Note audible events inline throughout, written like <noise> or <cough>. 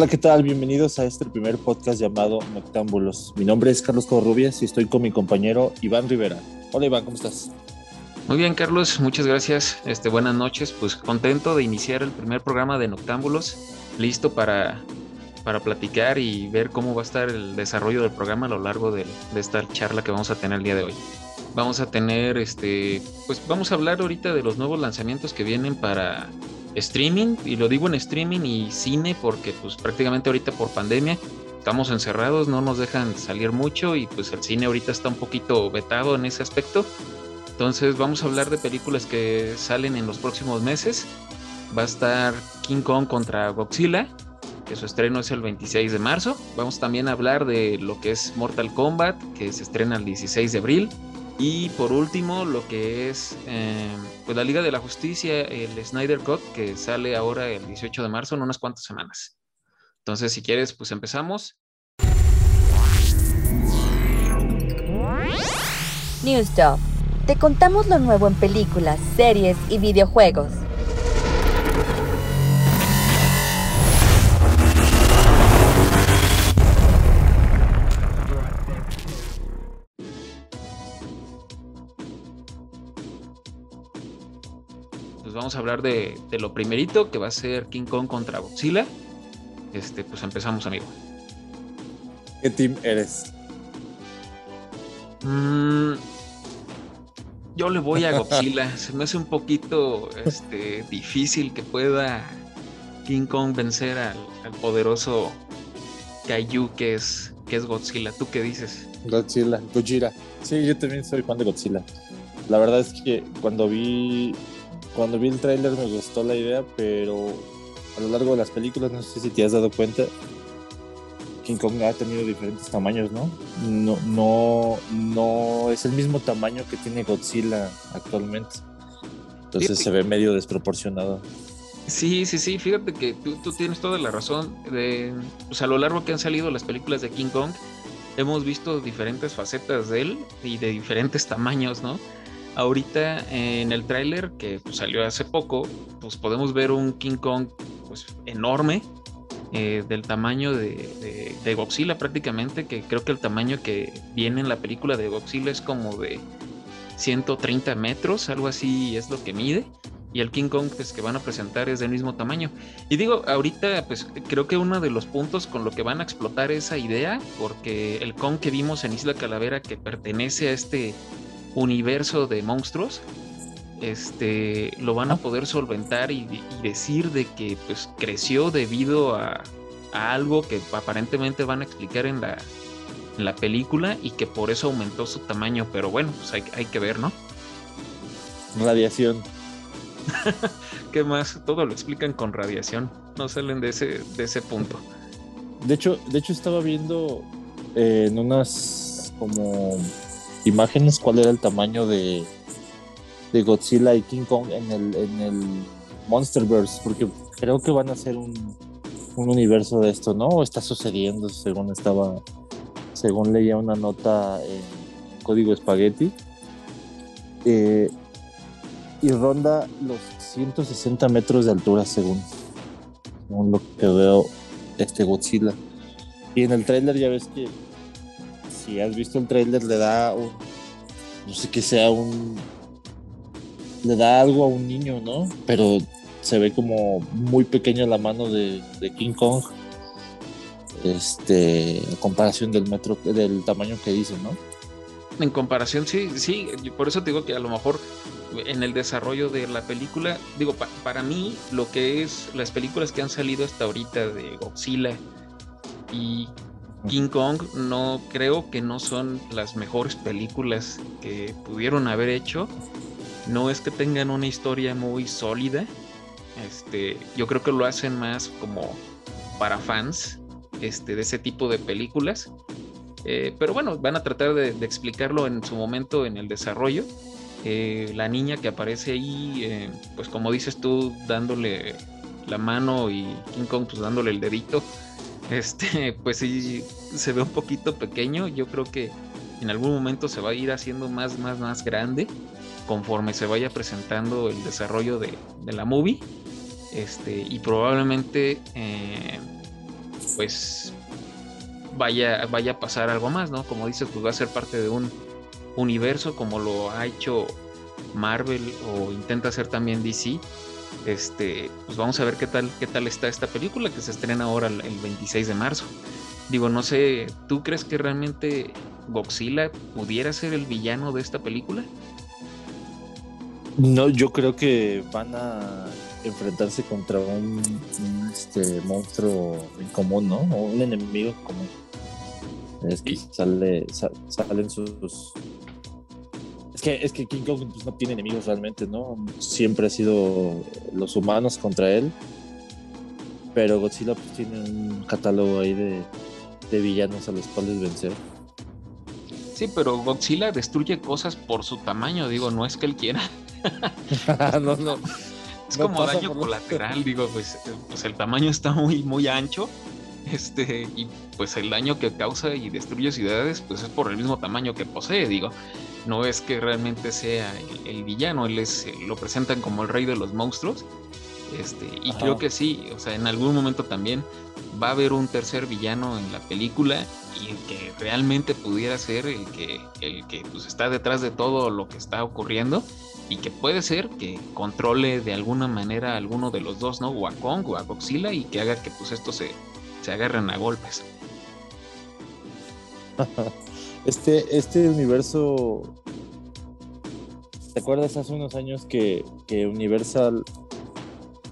Hola, ¿qué tal? Bienvenidos a este primer podcast llamado Noctámbulos. Mi nombre es Carlos Corrubias y estoy con mi compañero Iván Rivera. Hola Iván, ¿cómo estás? Muy bien, Carlos, muchas gracias. Este, buenas noches. Pues contento de iniciar el primer programa de Noctámbulos, listo para, para platicar y ver cómo va a estar el desarrollo del programa a lo largo de, de esta charla que vamos a tener el día de hoy. Vamos a tener, este, pues vamos a hablar ahorita de los nuevos lanzamientos que vienen para streaming, y lo digo en streaming y cine porque pues prácticamente ahorita por pandemia estamos encerrados, no nos dejan salir mucho y pues el cine ahorita está un poquito vetado en ese aspecto. Entonces vamos a hablar de películas que salen en los próximos meses. Va a estar King Kong contra Godzilla, que su estreno es el 26 de marzo. Vamos también a hablar de lo que es Mortal Kombat, que se estrena el 16 de abril. Y por último, lo que es eh, pues la Liga de la Justicia, el Snyder Cut, que sale ahora el 18 de marzo en unas cuantas semanas. Entonces, si quieres, pues empezamos. News Job. Te contamos lo nuevo en películas, series y videojuegos. Vamos a hablar de, de lo primerito, que va a ser King Kong contra Godzilla. Este, pues empezamos, amigo. ¿Qué team eres? Mm, yo le voy a Godzilla. <laughs> Se me hace un poquito este, difícil que pueda King Kong vencer al, al poderoso Kaiju que es, que es Godzilla. ¿Tú qué dices? Godzilla, Gojira. Sí, yo también soy fan de Godzilla. La verdad es que cuando vi cuando vi el tráiler me gustó la idea, pero a lo largo de las películas, no sé si te has dado cuenta, King Kong ha tenido diferentes tamaños, ¿no? No, no, no es el mismo tamaño que tiene Godzilla actualmente. Entonces se ve medio desproporcionado. Sí, sí, sí, fíjate que tú, tú tienes toda la razón. De, pues a lo largo que han salido las películas de King Kong, hemos visto diferentes facetas de él y de diferentes tamaños, ¿no? Ahorita en el tráiler que pues, salió hace poco, pues podemos ver un King Kong pues, enorme, eh, del tamaño de, de- Godzilla prácticamente, que creo que el tamaño que viene en la película de Godzilla es como de 130 metros, algo así es lo que mide. Y el King Kong pues, que van a presentar es del mismo tamaño. Y digo, ahorita pues creo que uno de los puntos con lo que van a explotar esa idea, porque el Kong que vimos en Isla Calavera que pertenece a este universo de monstruos, este, lo van a poder solventar y, y decir de que pues creció debido a, a algo que aparentemente van a explicar en la, en la película y que por eso aumentó su tamaño. Pero bueno, pues hay, hay que ver, ¿no? Radiación. <laughs> ¿Qué más? Todo lo explican con radiación. No salen de ese, de ese punto. De hecho, de hecho estaba viendo eh, en unas como imágenes cuál era el tamaño de, de Godzilla y King Kong en el, en el Monsterverse, porque creo que van a ser un, un universo de esto, ¿no? O está sucediendo, según estaba, según leía una nota en Código Spaghetti. Eh, y ronda los 160 metros de altura, según, según lo que veo este Godzilla. Y en el tráiler ya ves que si has visto el tráiler le da un no sé qué sea un le da algo a un niño, ¿no? Pero se ve como muy pequeña la mano de, King Kong. Este, a comparación del metro del tamaño que dice, ¿no? En comparación, sí, sí, por eso te digo que a lo mejor en el desarrollo de la película, digo, pa- para mí lo que es las películas que han salido hasta ahorita de Godzilla y King Kong, no creo que no son las mejores películas que pudieron haber hecho. No es que tengan una historia muy sólida. Este, yo creo que lo hacen más como para fans este, de ese tipo de películas. Eh, pero bueno, van a tratar de, explicarlo en su momento en el desarrollo. Eh, la niña que aparece ahí, eh, pues como dices tú, dándole la mano y King Kong pues dándole el dedito, este, <laughs> pues sí, se ve un poquito pequeño. Yo creo que en algún momento se va a ir haciendo más, más, más grande conforme se vaya presentando el desarrollo de, la movie. Este, y probablemente eh, pues vaya, vaya a pasar algo más, ¿no? Como dices, pues va a ser parte de un universo como lo ha hecho Marvel o intenta hacer también DC. Este, pues vamos a ver qué tal, qué tal está esta película que se estrena ahora el 26 de marzo. Digo, no sé, ¿tú crees que realmente Godzilla pudiera ser el villano de esta película? No, yo creo que van a enfrentarse contra un, este, monstruo en común, ¿no? O un enemigo común. Es que sale, salen sus, es que, es que King Kong pues, no tiene enemigos realmente, ¿no? Siempre ha sido los humanos contra él. Pero Godzilla pues, tiene un catálogo ahí de, de villanos a los cuales vencer. Sí, pero Godzilla destruye cosas por su tamaño, digo, no es que él quiera. <laughs> no, no. Es como daño colateral, digo, pues, pues el tamaño está muy, muy ancho. Este, y pues el daño que causa y destruye ciudades, pues es por el mismo tamaño que posee, digo. No es que realmente sea el, villano, él es, lo presentan como el rey de los monstruos. Este, y creo que sí, o sea, en algún momento también va a haber un tercer villano en la película y el que realmente pudiera ser el que, el que pues, está detrás de todo lo que está ocurriendo y que puede ser que controle de alguna manera a alguno de los dos, ¿no? O a Kong o a Godzilla y que haga que pues esto se, se agarren a golpes. <laughs> Este, este universo, ¿te acuerdas hace unos años que, que Universal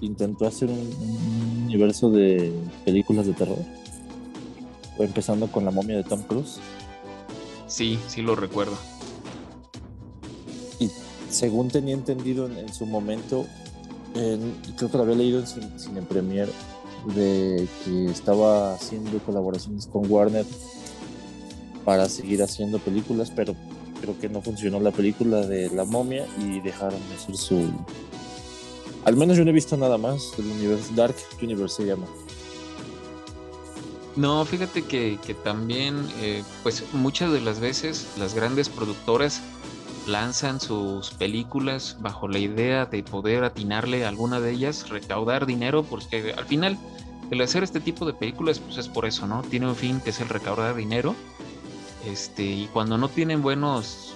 intentó hacer un, universo de películas de terror. Empezando con la momia de Tom Cruise. Sí, sí lo recuerdo. Y según tenía entendido en, su momento, creo que lo había leído en Cine Premier, de que estaba haciendo colaboraciones con Warner para seguir haciendo películas, pero creo que no funcionó la película de La momia y dejaron de hacer su, al menos yo no he visto nada más del universo. Dark Universe se llama. No, fíjate que, también, eh, pues muchas de las veces las grandes productoras lanzan sus películas bajo la idea de poder atinarle a alguna de ellas, recaudar dinero, porque al final el hacer este tipo de películas, pues es por eso, ¿no? Tiene un fin que es el recaudar dinero. Este, y cuando no tienen buenos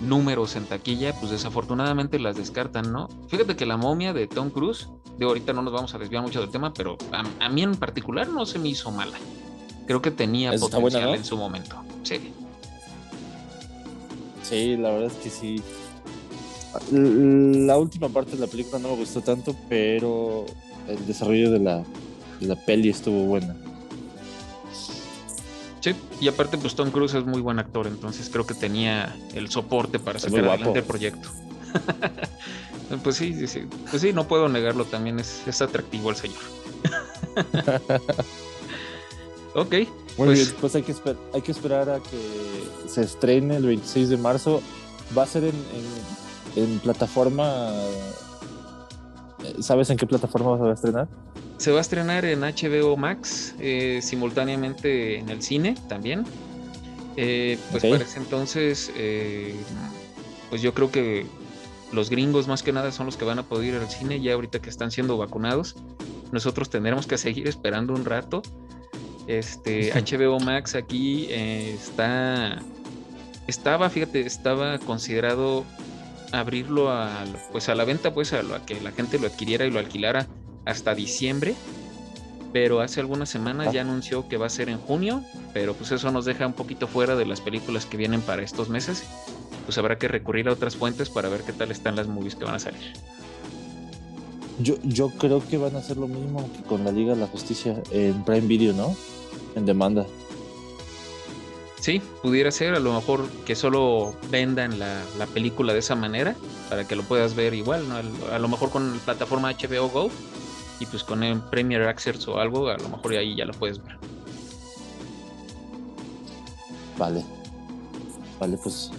números en taquilla, pues desafortunadamente las descartan, ¿no? Fíjate que la momia de Tom Cruise, de ahorita no nos vamos a desviar mucho del tema, pero a, mí en particular no se me hizo mala. Creo que tenía potencial en su momento. Sí. Sí, la verdad es que sí. La última parte de la película no me gustó tanto, pero el desarrollo de la, de la peli estuvo buena. Y aparte pues Tom Cruise es muy buen actor, entonces creo que tenía el soporte para sacar adelante el proyecto. <laughs> pues sí, sí, pues sí, no puedo negarlo, también es, atractivo el señor. <laughs> ok. Muy pues, bien, pues hay que, hay que esperar a que se estrene el 26 de marzo. Va a ser en, en plataforma... ¿Sabes en qué plataforma va a estrenar? Se va a estrenar en HBO Max, eh, simultáneamente en el cine también. Eh, pues para ese entonces, eh, pues yo creo que los gringos más que nada son los que van a poder ir al cine ya ahorita que están siendo vacunados. Nosotros tendremos que seguir esperando un rato. Este HBO Max aquí está estaba, fíjate, estaba considerado abrirlo a pues a la venta, pues a, a que la gente lo adquiriera y lo alquilara hasta diciembre, pero hace algunas semanas ya anunció que va a ser en junio, pero pues eso nos deja un poquito fuera de las películas que vienen para estos meses. Pues habrá que recurrir a otras fuentes para ver qué tal están las movies que van a salir. Yo, yo creo que van a hacer lo mismo que con la Liga de la Justicia en Prime Video, ¿no? En demanda. Sí, pudiera ser, a lo mejor que solo vendan la, la película de esa manera, para que lo puedas ver igual, ¿no? A lo mejor con la plataforma HBO Go, y pues con el Premier Access o algo, a lo mejor ahí ya lo puedes ver. Vale. Vale, pues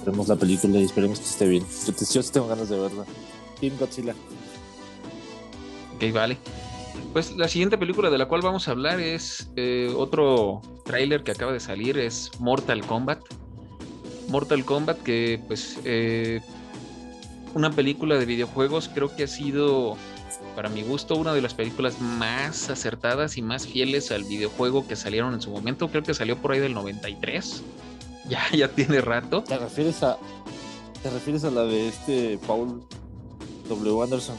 veremos la película y esperemos que esté bien. Yo, yo tengo ganas de verla. Team Godzilla. Ok, vale. Pues la siguiente película de la cual vamos a hablar es eh, otro tráiler que acaba de salir, es Mortal Kombat. Mortal Kombat que pues eh, una película de videojuegos creo que ha sido para mi gusto, una de las películas más acertadas y más fieles al videojuego que salieron en su momento. Creo que salió por ahí del 93. <laughs> Ya, ya tiene rato. ¿Te refieres a, te refieres a la de este Paul W. Anderson?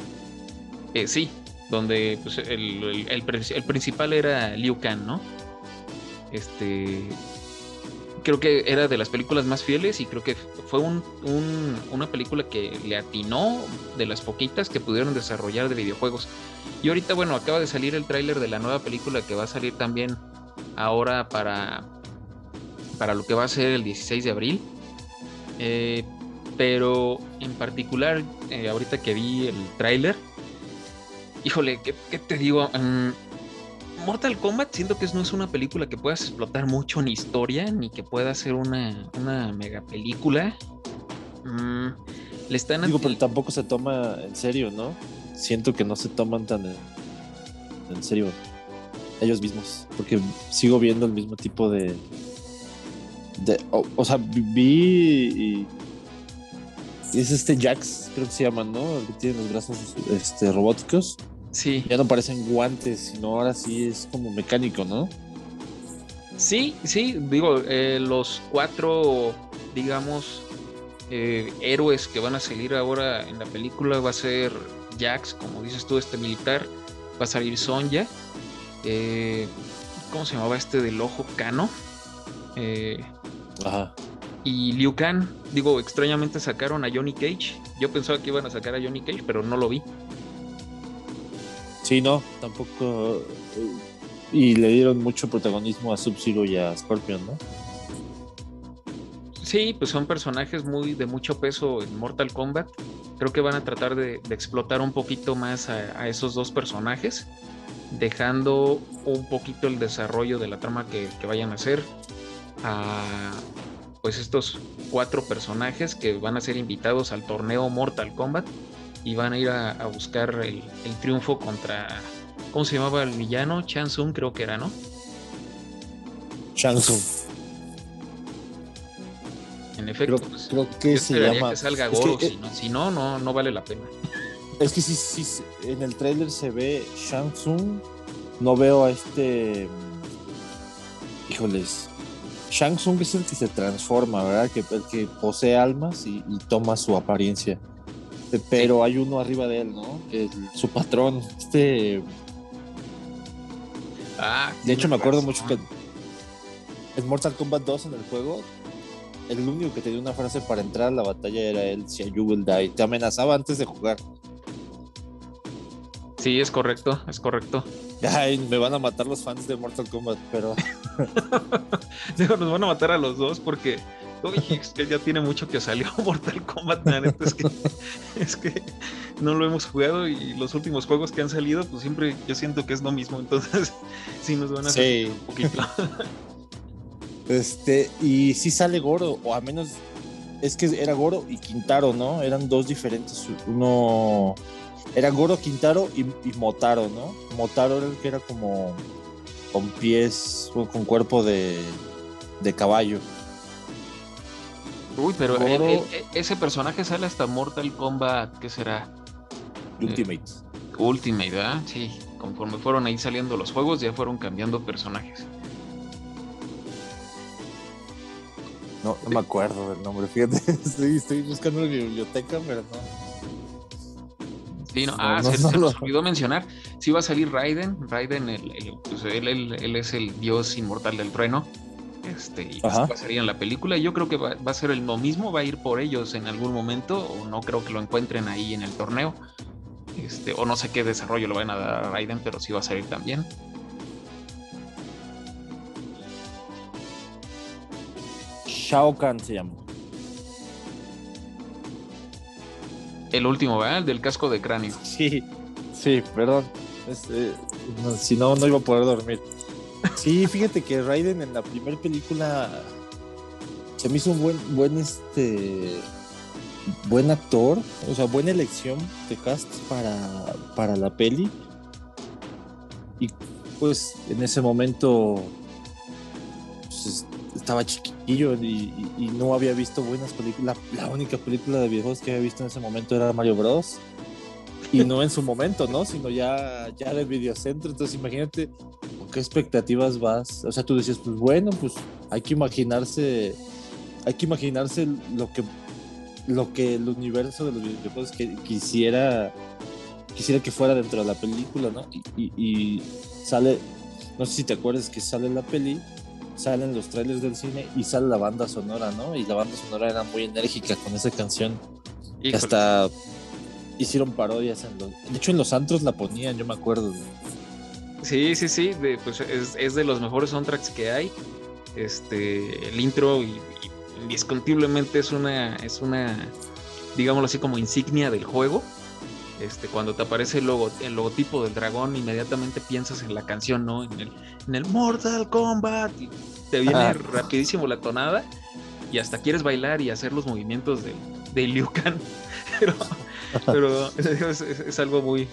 Eh, sí, donde pues, el, el, principal era Liu Kang, ¿no? Este, creo que era de las películas más fieles y creo que fue un, una película que le atinó de las poquitas que pudieron desarrollar de videojuegos. Y ahorita, bueno, acaba de salir el tráiler de la nueva película que va a salir también ahora para, para lo que va a ser el 16 de abril. Eh, pero en particular, eh, ahorita que vi el tráiler, híjole, ¿qué, te digo? Mm, Mortal Kombat siento que no es una película que puedas explotar mucho en historia, ni que pueda ser una, una mega película. Mm, le están Digo, pero tampoco se toma en serio, ¿no? Siento que no se toman tan en, serio ellos mismos, porque sigo viendo el mismo tipo de... de o, sea, vi... Y, es este Jax, creo que se llama, ¿no? El que tiene los brazos este, robóticos. Sí. Ya no parecen guantes, sino ahora sí es como mecánico, ¿no? Sí, sí, digo, eh, los cuatro, digamos, eh, héroes que van a salir ahora en la película va a ser Jax, como dices tú, este militar, va a salir Sonja, eh, ¿cómo se llamaba este del ojo Cano? Ajá. Y Liu Kang, digo, extrañamente sacaron a Johnny Cage. Yo pensaba que iban a sacar a Johnny Cage, pero no lo vi. Sí, no, tampoco. Y le dieron mucho protagonismo a Sub-Zero y a Scorpion, ¿no? Sí, pues son personajes muy de mucho peso en Mortal Kombat. Creo que van a tratar de, explotar un poquito más a, esos dos personajes, dejando un poquito el desarrollo de la trama que, que vayan a hacer a pues estos cuatro personajes que van a ser invitados al torneo Mortal Kombat y van a ir a, buscar el, triunfo contra. ¿Cómo se llamaba el villano? Chansung, creo que era, ¿no? Chansung. En efecto, creo, pues, creo que se llama. que salga Goro, si, no, no, no, vale la pena. Es que sí, sí, en el trailer se ve Shang no veo a este. Híjoles. Shang Tsung es el que se transforma, ¿verdad? Que, el que posee almas y toma su apariencia. Pero hay uno arriba de él, ¿no? su patrón, este... Ah, de hecho, me acuerdo mucho que en Mortal Kombat 2 en el juego, el único que tenía una frase para entrar a la batalla era él, si you will die. Te amenazaba antes de jugar. Sí, es correcto, es correcto. Ay, me van a matar los fans de Mortal Kombat, pero. <laughs> Digo, nos van a matar a los dos porque es que ya tiene mucho que salió <laughs> Mortal Kombat, <laughs> es que, no lo hemos jugado y los últimos juegos que han salido, pues siempre yo siento que es lo mismo, entonces <laughs> sí nos van a hacer un poquito. Este, y sí sale Goro, o a menos es que era Goro y Quintaro, ¿no? Eran dos diferentes. Uno era Goro, Quintaro y, Motaro, ¿no? Motaro era el que era como con pies, con cuerpo de, de caballo. Uy, pero ese personaje sale hasta Mortal Kombat, ¿qué será? Ultimate. Eh, Ultimate, ¿verdad? Sí, conforme fueron ahí saliendo los juegos, ya fueron cambiando personajes. No, no me acuerdo del nombre, fíjate, <laughs> estoy, buscando en mi biblioteca, pero no. Sí, no, ah, se, nos olvidó mencionar, sí va a salir Raiden, Raiden, pues él es el dios inmortal del trueno, este, y pasaría en la película. Yo creo que va, a ser lo mismo, va a ir por ellos en algún momento, o no creo que lo encuentren ahí en el torneo. Este, o no sé qué desarrollo lo van a dar a Raiden, pero sí va a salir también. Shao Kahn se llama. El último, ¿verdad? El del casco de cráneo. Sí, sí, perdón. Eh, si no, no iba a poder dormir. Sí, fíjate que Raiden en la primera película se me hizo un buen, buen este buen actor, o sea, buena elección de cast para, para la peli. Y pues en ese momento pues, estaba chiquillo y, no había visto buenas películas. La, única película de videojuegos que había visto en ese momento era Mario Bros. y no en su momento, ¿no? Sino ya, ya de videocentro. Entonces, imagínate con qué expectativas vas. O sea, tú decías, pues bueno, pues hay que imaginarse, hay que imaginarse lo que, lo que el universo de los videojuegos que quisiera, quisiera que fuera dentro de la película, ¿no? Y, y sale, no sé si te acuerdas que sale la peli salen los trailers del cine y sale la banda sonora, ¿no? Y la banda sonora era muy enérgica con esa canción. Y hasta hicieron parodias en los... De hecho, en los antros la ponían, yo me acuerdo. Sí, sí, sí, pues es, de los mejores soundtracks que hay. Este, el intro y, indiscutiblemente es una, es una, digámoslo así como insignia del juego. Este, cuando te aparece el, logo, el logotipo del dragón, inmediatamente piensas en la canción, ¿no? En el, en el Mortal Kombat. Y te viene rapidísimo la tonada y hasta quieres bailar y hacer los movimientos de, de Liu Kang. <laughs> Pero, pero <laughs> es, algo muy,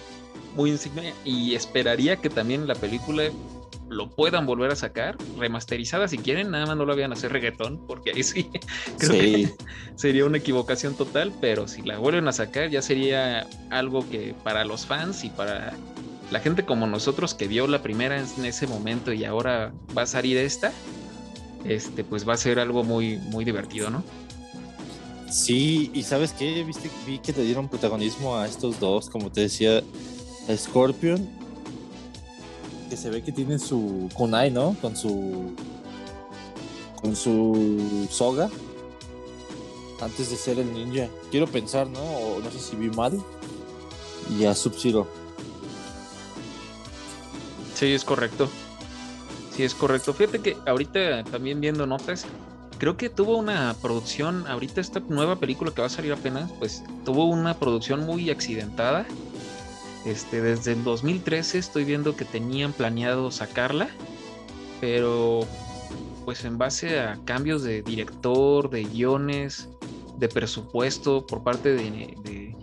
muy insignia y esperaría que también la película lo puedan volver a sacar, remasterizada si quieren, nada más no lo habían a hacer reggaetón, porque ahí sí <laughs> creo que sería una equivocación total, pero si la vuelven a sacar ya sería algo que para los fans y para la gente como nosotros que vio la primera en ese momento y ahora va a salir esta, este pues va a ser algo muy muy divertido, ¿no? Sí, y sabes qué, viste, vi que le dieron protagonismo a estos dos, como te decía, Scorpion, que se ve que tiene su kunai, ¿no? Con su con su soga antes de ser el ninja. Quiero pensar, ¿no? O no sé si vi mal. Y a Sub-Zero. Sí, es correcto. Sí, es correcto. Fíjate que ahorita también viendo notas, creo que tuvo una producción, ahorita esta nueva película que va a salir apenas, pues tuvo una producción muy accidentada. Este, desde el 2013 estoy viendo que tenían planeado sacarla, pero pues en base a cambios de director, de guiones, de presupuesto por parte de,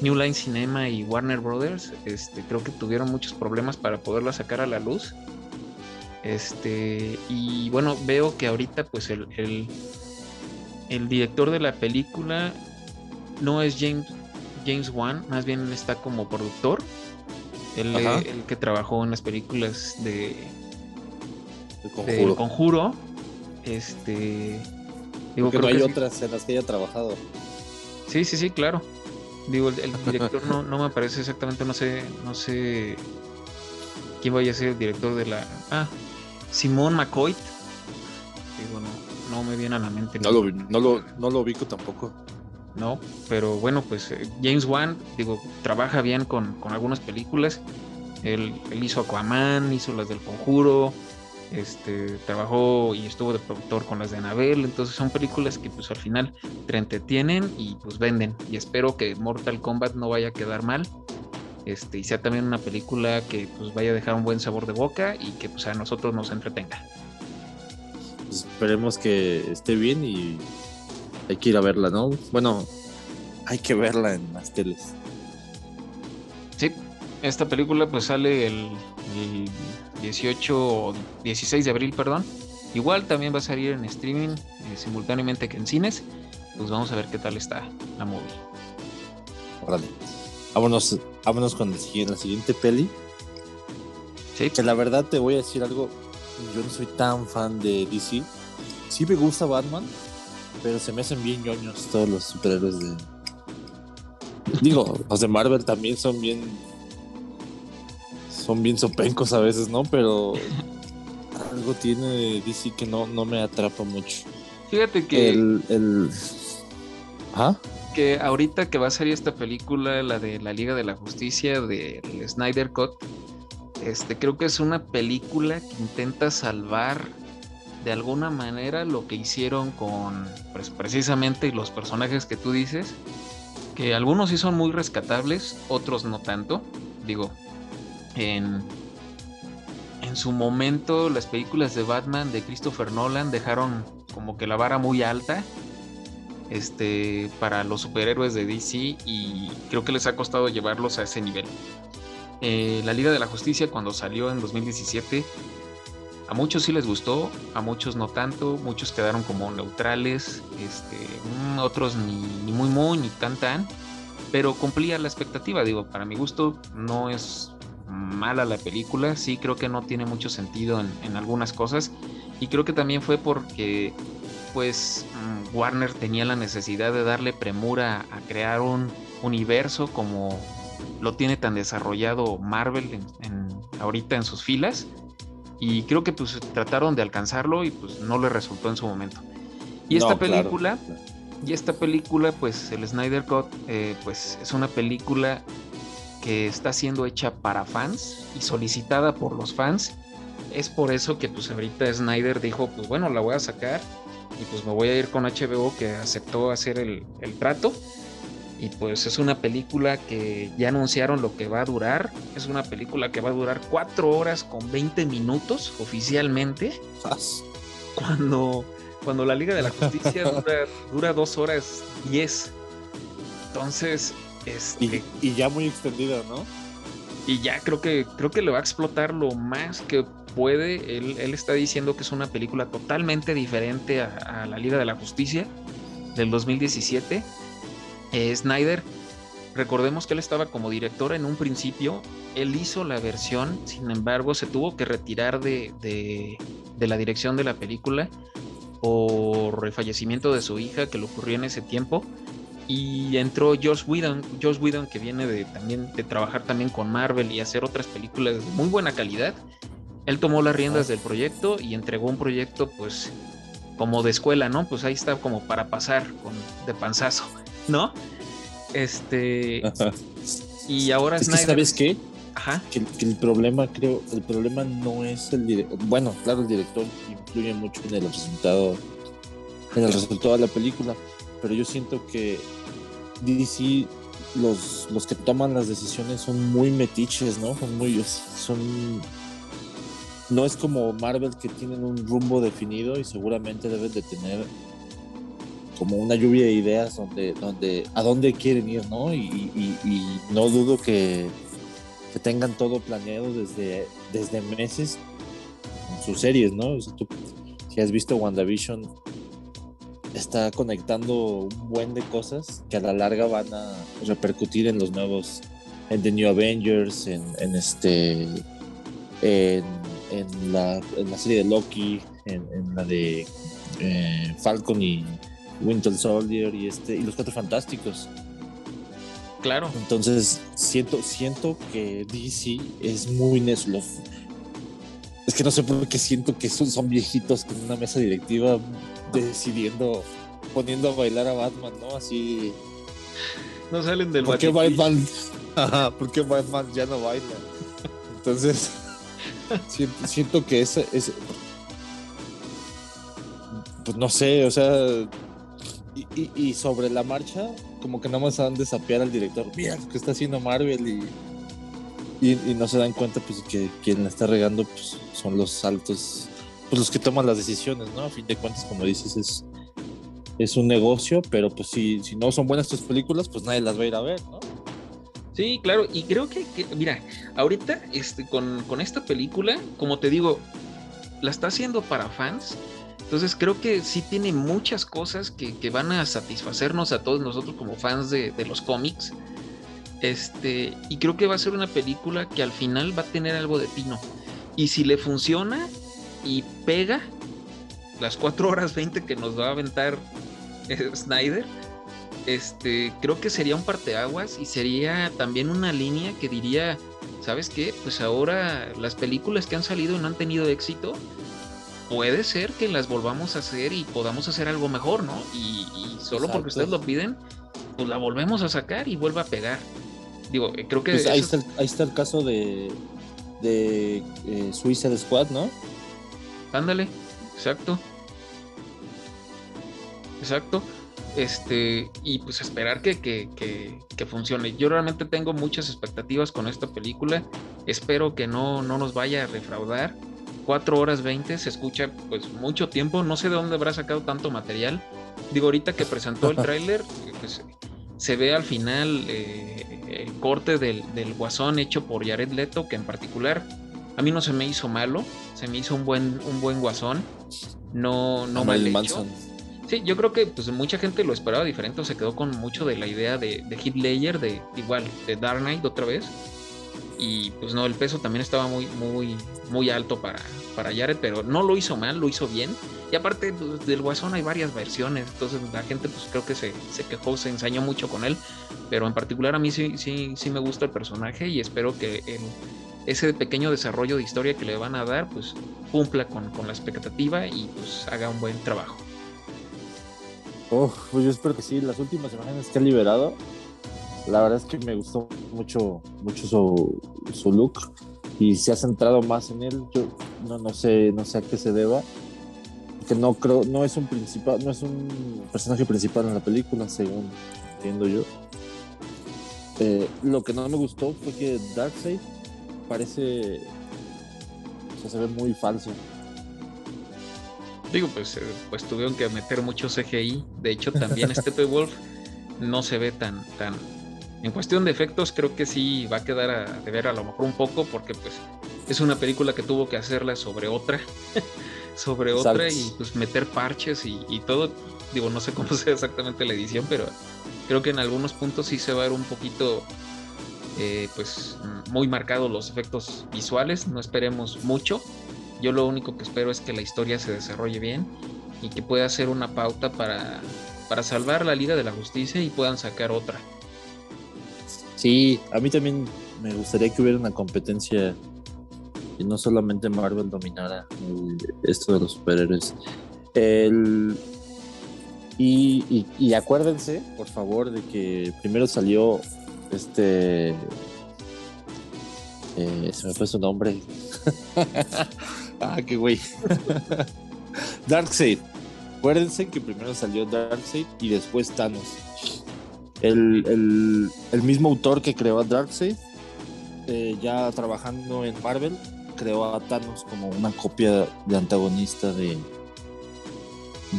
New Line Cinema y Warner Brothers, este, creo que tuvieron muchos problemas para poderla sacar a la luz. Este, y bueno, veo que ahorita pues el, el, director de la película no es James, James Wan, más bien está como productor. el que trabajó en las películas de, Conjuro. Conjuro. Este. Digo, que no hay otras en las que haya trabajado. Sí, sí, sí, claro. Digo, el, <laughs> director no, no, me parece exactamente, no sé, no sé quién vaya a ser el director de la. Ah, Simón McCoy. Digo, no, no me viene a la mente. No, lo, no, lo, no lo ubico tampoco. No, pero bueno, pues eh, James Wan, digo, trabaja bien con, con algunas películas. Él, hizo Aquaman, hizo las del Conjuro, este, trabajó y estuvo de productor con las de Anabel, entonces son películas que pues al final te entretienen y pues venden. Y espero que Mortal Kombat no vaya a quedar mal este, y sea también una película que pues vaya a dejar un buen sabor de boca y que pues a nosotros nos entretenga. Pues, esperemos que esté bien y hay que ir a verla, ¿no? Bueno, hay que verla en las teles. Sí, esta película pues sale el, 18 o 16 de abril, perdón. Igual también va a salir en streaming eh, simultáneamente que en cines. Pues vamos a ver qué tal está la movie. Órale. Vámonos, vámonos con la siguiente peli. Sí. Que la verdad te voy a decir algo. Yo no soy tan fan de DC. Sí me gusta Batman, pero se me hacen bien ñoños todos los superhéroes de. Digo, los de Marvel también son bien. Son bien sopencos a veces, ¿no? Pero algo tiene DC que no, no me atrapa mucho. Fíjate que. El. el... ¿Ah? que ahorita que va a salir esta película, la de la Liga de la Justicia, del Snyder Cut, este, creo que es una película que intenta salvar de alguna manera lo que hicieron con pues, precisamente los personajes que tú dices, que algunos sí son muy rescatables, otros no tanto. Digo, en, en su momento las películas de Batman de Christopher Nolan dejaron como que la vara muy alta este, para los superhéroes de DC y creo que les ha costado llevarlos a ese nivel. Eh, la Liga de la Justicia cuando salió en 2017, a muchos sí les gustó, a muchos no tanto, muchos quedaron como neutrales, este, mm, otros ni, muy muy ni tan tan. pero cumplía la expectativa, digo, para mi gusto no es mala la película, sí creo que no tiene mucho sentido en, en algunas cosas y creo que también fue porque pues mm, Warner tenía la necesidad de darle premura a crear un universo como lo tiene tan desarrollado Marvel en, ahorita en sus filas y creo que pues trataron de alcanzarlo y pues no le resultó en su momento. Y esta película, y esta película pues el Snyder Cut eh, pues es una película que está siendo hecha para fans y solicitada por los fans. Es por eso que pues ahorita Snyder dijo pues bueno la voy a sacar y pues me voy a ir con HBO que aceptó hacer el, el trato y pues es una película que ya anunciaron lo que va a durar. Es una película que va a durar 4 horas con 20 minutos oficialmente. Cuando, cuando la Liga de la Justicia <laughs> dura, dura 2 horas 10. Entonces, este, y, ya muy extendida, ¿no? Y ya creo que creo que le va a explotar lo más que puede. Él, él está diciendo que es una película totalmente diferente a, a la Liga de la Justicia del 2017 eh, Snyder, recordemos que él estaba como director en un principio, él hizo la versión, sin embargo se tuvo que retirar de, la dirección de la película por el fallecimiento de su hija que le ocurrió en ese tiempo y entró Josh Whedon, Josh Whedon que viene de también de trabajar también con Marvel y hacer otras películas de muy buena calidad. Él tomó las riendas del proyecto y entregó un proyecto pues como de escuela, ¿no? Pues ahí está como para pasar de panzazo. ¿No? Este. <laughs> Y ahora es ¿Sabes qué? Ajá. Que, el problema, creo, el problema no es el director. Bueno, claro, el director influye mucho en el resultado, en el resultado de la película, pero yo siento que DC, los, los que toman las decisiones son muy metiches, ¿no? Son muy, son, no es como Marvel que tienen un rumbo definido y seguramente deben de tener como una lluvia de ideas donde, donde a dónde quieren ir, ¿no? Y, no dudo que, que, tengan todo planeado desde, desde meses en sus series, ¿no? si has visto WandaVision, está conectando un buen de cosas que a la larga van a repercutir en los nuevos, en The New Avengers, en, en este, en, en, la, en, la, serie de Loki, en, la de eh, Falcon y Winter Soldier y este y los Cuatro Fantásticos. Claro. Entonces siento siento que DC es muy necio. Es que no sé por qué siento que son, son viejitos con una mesa directiva decidiendo poniendo a bailar a Batman, ¿no? Así. No salen del ¿Por qué Batman? Ajá, ¿por qué Batman ya no baila? Entonces, <laughs> siento, siento, que ese, ese. Pues no sé, o sea, y, sobre la marcha, como que nada más han de sapear al director, mira lo que está haciendo Marvel y, y, no se dan cuenta pues que quien la está regando pues, son los altos, pues los que toman las decisiones, ¿no? A fin de cuentas, como dices, es, es un negocio, pero pues si, si no son buenas tus películas, pues nadie las va a ir a ver, ¿no? Sí, claro, y creo que, mira, ahorita este, con, con esta película, como te digo, la está haciendo para fans, entonces creo que sí tiene muchas cosas que, van a satisfacernos a todos nosotros como fans de, los cómics. Este, y creo que va a ser una película que al final va a tener algo de pino. Y si le funciona y pega las 4 horas 20 que nos va a aventar eh, Snyder, este, creo que sería un parteaguas y sería también una línea que diría, ¿sabes qué? Pues ahora las películas que han salido no han tenido éxito, puede ser que las volvamos a hacer y podamos hacer algo mejor, ¿no? Y, solo porque ustedes lo piden, pues la volvemos a sacar y vuelve a pegar. Digo, eh, creo que... Pues ahí, está el, caso de, de eh, Suicide Squad, ¿no? Ándale, exacto. Exacto. Este, y pues esperar que, que, que, que, funcione. Yo realmente tengo muchas expectativas con esta película. Espero que no, no nos vaya a refraudar 4 horas 20 se escucha pues mucho tiempo, no sé de dónde habrá sacado tanto material. Digo, ahorita que presentó el <laughs> tráiler, pues, se ve al final eh, el corte del, guasón hecho por Jared Leto, que en particular a mí no se me hizo malo, se me hizo un buen, un buen guasón, no, no mal hecho. Sí, yo creo que pues mucha gente lo esperaba diferente o se quedó con mucho de la idea de, de Ledger, de igual, de Dark Knight otra vez. Y pues no, el peso también estaba muy, muy, muy alto para, para Jared, pero no lo hizo mal, lo hizo bien. Y aparte pues, del Guasón hay varias versiones, entonces la gente pues creo que se, se, quejó, se ensañó mucho con él, pero en particular a mí sí, sí, sí me gusta el personaje y espero que ese pequeño desarrollo de historia que le van a dar pues cumpla con, con la expectativa y pues haga un buen trabajo. Oh, pues yo espero que sí, las últimas imágenes que ha liberado, la verdad es que me gustó mucho, mucho su, su look y se ha centrado más en él. Yo no, no sé, no sé a qué se deba. Que no creo, no es un principal, no es un personaje principal en la película, según entiendo yo. Eh, lo que no me gustó fue que Darkseid parece, o sea, se ve muy falso. Digo, pues, eh, pues tuvieron que meter mucho CGI. De hecho, también <laughs> Steppenwolf no se ve tan, tan, en cuestión de efectos creo que sí va a quedar a deber a lo mejor un poco porque pues es una película que tuvo que hacerla sobre otra, <laughs> sobre otra y pues meter parches y, y, todo. Digo, no sé cómo <laughs> sea exactamente la edición, pero creo que en algunos puntos sí se va a ver un poquito eh, pues muy marcados los efectos visuales. No esperemos mucho. Yo lo único que espero es que la historia se desarrolle bien y que pueda ser una pauta para, para salvar la Liga de la Justicia y puedan sacar otra. Sí, a mí también me gustaría que hubiera una competencia y no solamente Marvel dominara esto de los superhéroes. El, y, acuérdense, por favor, de que primero salió este. Eh, se me fue su nombre. <laughs> ah, qué güey. <laughs> Darkseid. Acuérdense que primero salió Darkseid y después Thanos el, el, el mismo autor que creó a Darkseid, eh, ya trabajando en Marvel, creó a Thanos como una copia de antagonista de,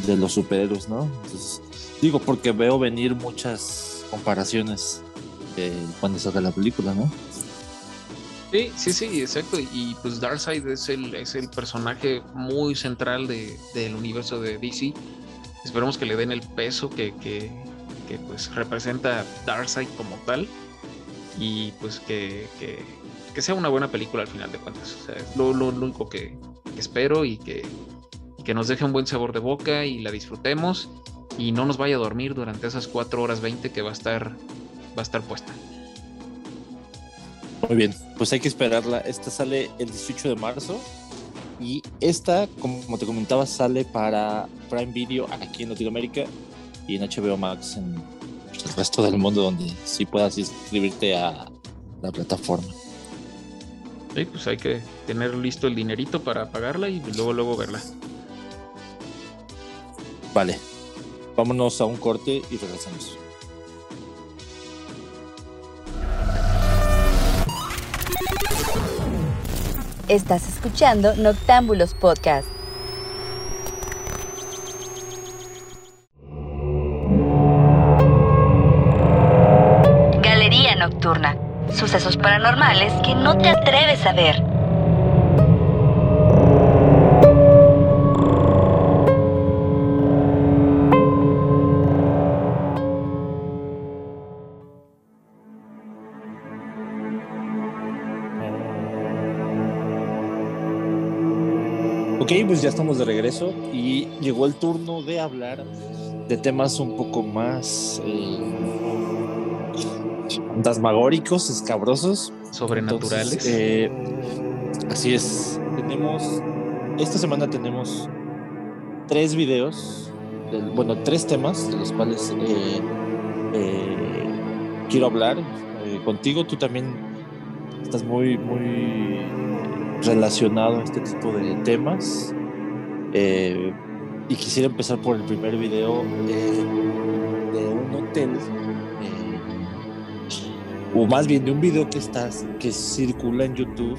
de los superhéroes, ¿no? Entonces, digo, porque veo venir muchas comparaciones eh, cuando salga la película, ¿no? Sí, sí, sí, exacto. Y pues Darkseid es el, es el personaje muy central de, del universo de DC. Esperemos que le den el peso que, que, que pues representa Darkseid como tal y pues que, que, que, sea una buena película al final de cuentas. O sea, es lo, lo, único que, que, espero y que, que nos deje un buen sabor de boca y la disfrutemos y no nos vaya a dormir durante esas 4 horas 20 que va a estar, va a estar puesta. Muy bien, pues hay que esperarla. Esta sale el 18 de marzo y esta, como te comentaba, sale para Prime Video aquí en Latinoamérica y en HBO Max en el resto del mundo donde sí puedas inscribirte a la plataforma. Sí, pues hay que tener listo el dinerito para pagarla y luego luego verla. Vale, vámonos a un corte y regresamos. Estás escuchando Noctámbulos Podcast. Sucesos paranormales que no te atreves a ver. Ok, pues ya estamos de regreso y llegó el turno de hablar de temas un poco más eh, fantasmagóricos, escabrosos. Sobrenaturales. Entonces, eh, así es. Tenemos. Esta semana tenemos tres videos, de, bueno, tres temas de los cuales eh, eh, quiero hablar contigo. Tú también estás muy, muy relacionado a este tipo de temas. y quisiera empezar por el primer video de un hotel o más bien de un video que está, que circula en YouTube,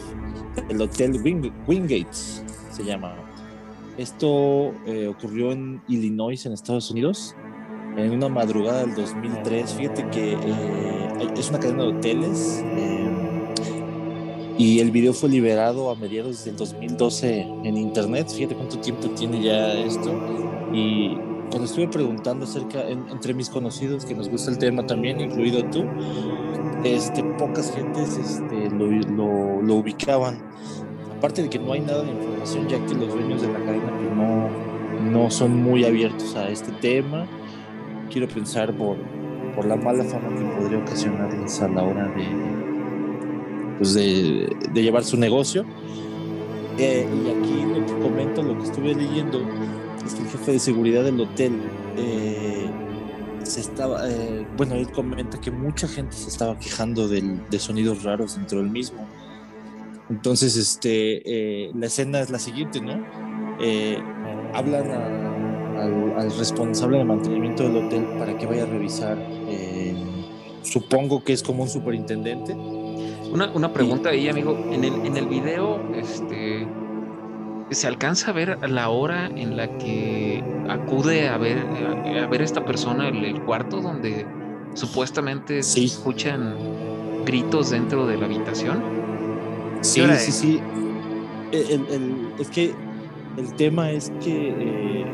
el Hotel Wing, Wingates se llama. Esto eh, ocurrió en Illinois, en Estados Unidos, en una madrugada del 2003. Fíjate que eh, es una cadena de hoteles eh, y el video fue liberado a mediados del 2012 en internet. Fíjate cuánto tiempo tiene ya esto. Y cuando estuve preguntando acerca, entre mis conocidos que nos gusta el tema también, incluido tú, este, pocas gentes este, lo, lo, ubicaban. Aparte de que no hay nada de información, ya que los dueños de la cadena pues, no, no son muy abiertos a este tema. Quiero pensar por, por la mala fama que podría ocasionarles a la hora de, pues de, de llevar su negocio. Eh, y aquí lo que comento, lo que estuve leyendo, es que el jefe de seguridad del hotel eh, se estaba, eh, bueno, él comenta que mucha gente se estaba quejando del, de sonidos raros dentro del mismo. Entonces, este, la escena es la siguiente, ¿no? hablan al, al, responsable de mantenimiento del hotel para que vaya a revisar, supongo que es como un superintendente, una, una pregunta ahí, amigo. En el, en el video, este, ¿se alcanza a ver la hora en la que acude a ver a, ver esta persona el, el cuarto donde supuestamente se escuchan gritos dentro de la habitación? Sí, sí, sí. El, el, es que el tema es que eh,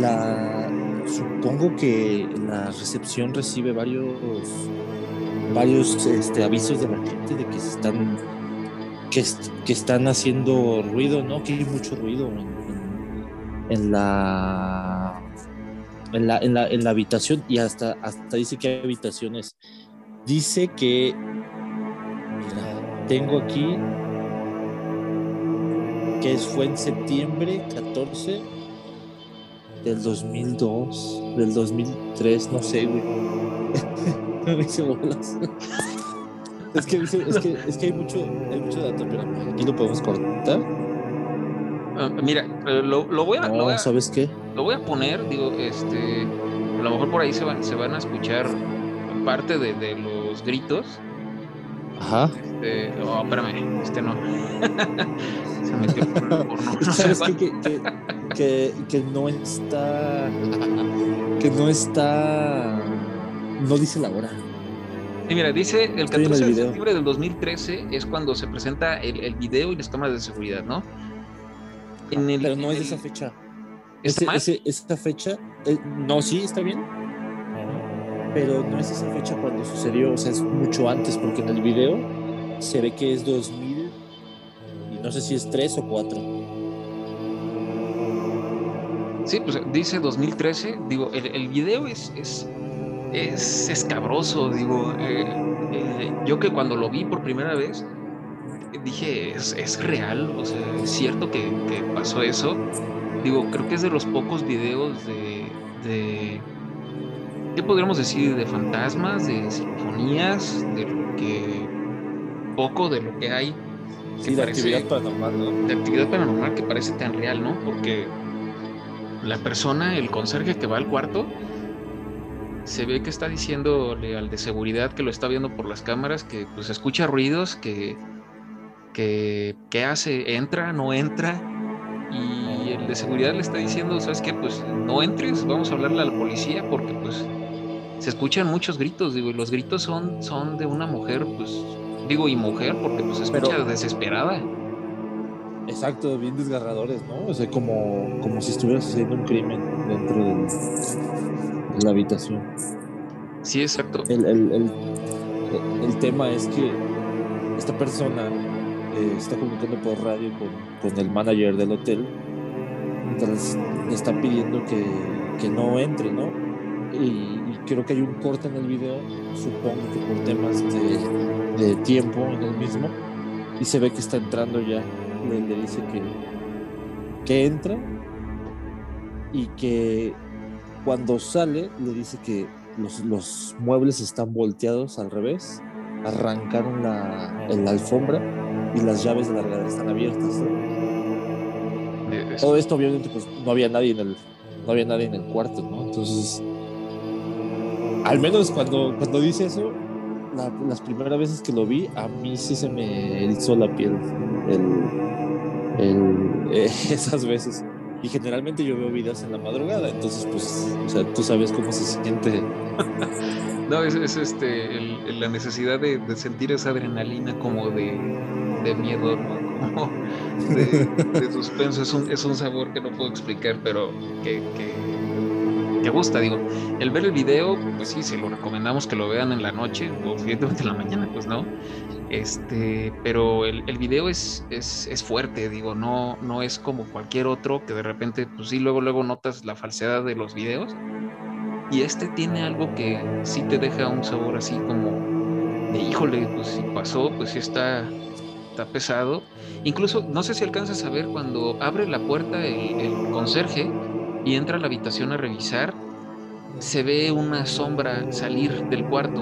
la supongo que la recepción recibe varios varios este, avisos de la gente de que se están que, están haciendo ruido, ¿no? Que hay mucho ruido en, la, en, la, en la en la habitación y hasta hasta dice que hay habitaciones. Dice que mira, tengo aquí que fue en septiembre 14 del 2002, del 2003, no sé, güey. <laughs> me hice bolas. Es, que, es, que, es que hay mucho, hay mucho dato, pero aquí lo podemos cortar. Uh, mira, eh, lo, lo, voy a, no, lo, voy a, ¿Sabes qué? Lo voy a poner, digo, este. A lo mejor por ahí se van, se van a escuchar parte de, de los gritos. Ajá. Este, oh, espérame, este no. <laughs> se metió por el porno. No ¿Sabes qué? Que, que, que, que no está. Que no está no dice la hora. Sí, mira, dice el 14 de septiembre del 2013 es cuando se presenta el, el, video y las cámaras de seguridad, ¿no? En el, Pero no es esa fecha. Ese, ese, esa fecha, eh, no, sí, está bien. Pero no es esa fecha cuando sucedió, o sea, es mucho antes, porque en el video se ve que es 2000, y no sé si es 3 o 4. Sí, pues dice 2013, digo, el, el video es, es es escabroso, digo, eh, eh, yo que cuando lo vi por primera vez, dije, es, real, o sea, es cierto que, pasó eso. Digo, creo que es de los pocos videos de, de, ¿qué podríamos decir? De fantasmas, de sinfonías, de lo que, poco de lo que hay. Que sí, de actividad paranormal, ¿no? De actividad paranormal que parece tan real, ¿no? Porque la persona, el conserje que va al cuarto, se ve que está diciéndole al de seguridad que lo está viendo por las cámaras que pues escucha ruidos, que, que, ¿qué hace? ¿Entra? ¿No entra? Y el de seguridad le está diciendo, ¿sabes qué? Pues no entres, vamos a hablarle a la policía porque pues se escuchan muchos gritos, digo, y los gritos son, son de una mujer, pues digo, y mujer porque pues se escucha desesperada. Exacto, bien desgarradores, ¿no? O sea, como, como si estuviera sucediendo un crimen dentro del, la habitación. Sí, exacto. El, el, el, el tema es que esta persona eh, está comunicando por radio con, con, el manager del hotel, entonces le está pidiendo que, que no entre, ¿no? Y, y, creo que hay un corte en el video, supongo que por temas de, de tiempo en el mismo, y se ve que está entrando ya. Le, le dice que, que entra y que cuando sale, le dice que los, los muebles están volteados al revés, arrancaron la, la alfombra y las llaves de la regadera están abiertas. ¿no? Todo esto, obviamente, pues no había nadie en el, no había nadie en el cuarto, ¿no? Entonces, al menos cuando, cuando dice eso, la, las primeras veces que lo vi, a mí sí se me erizó la piel el, el, eh, <laughs> esas veces. Y generalmente yo veo videos en la madrugada, entonces pues, o sea, tú sabes cómo se siente. <laughs> no, es, es este, el, la necesidad de, de, sentir esa adrenalina como de, de miedo, ¿no? como de, <laughs> suspenso. Es un, es un sabor que no puedo explicar, pero que, que, gusta. Digo, el ver el video, pues sí, se lo recomendamos que lo vean en la noche o evidentemente en la mañana, pues no. Este, pero el, el video es, es, es, fuerte, digo, no, no es como cualquier otro que de repente, pues sí, luego, luego notas la falsedad de los videos. Y este tiene algo que sí te deja un sabor así como híjole, pues si pasó, pues sí está, está pesado. Incluso, no sé si alcanzas a ver cuando abre la puerta el, conserje y entra a la habitación a revisar, se ve una sombra salir del cuarto.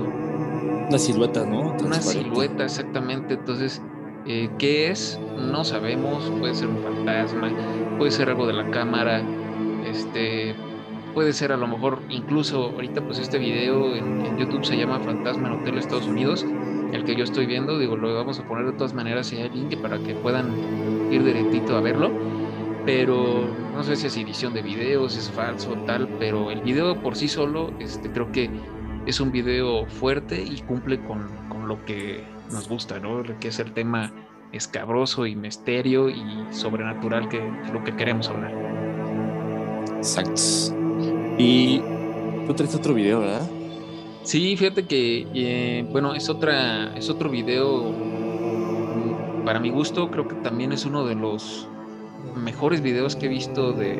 Una silueta, ¿no? Una silueta, exactamente. Entonces, eh, ¿qué es? No sabemos. Puede ser un fantasma, puede ser algo de la cámara, este, puede ser a lo mejor incluso ahorita pues este video en, YouTube se llama Fantasma en Hotel Estados Unidos, el que yo estoy viendo, digo, lo vamos a poner de todas maneras si hay link para que puedan ir directito a verlo, pero no sé si es edición de videos, es falso, tal, pero el video por sí solo, este, creo que es un video fuerte y cumple con, con lo que nos gusta, ¿no? Que es el tema escabroso y misterio y sobrenatural que es lo que queremos hablar. Exacto. Y tú traes otro video, ¿verdad? Sí, fíjate que, eh, bueno, es, otra, es otro video, mm, para mi gusto, creo que también es uno de los mejores videos que he visto de,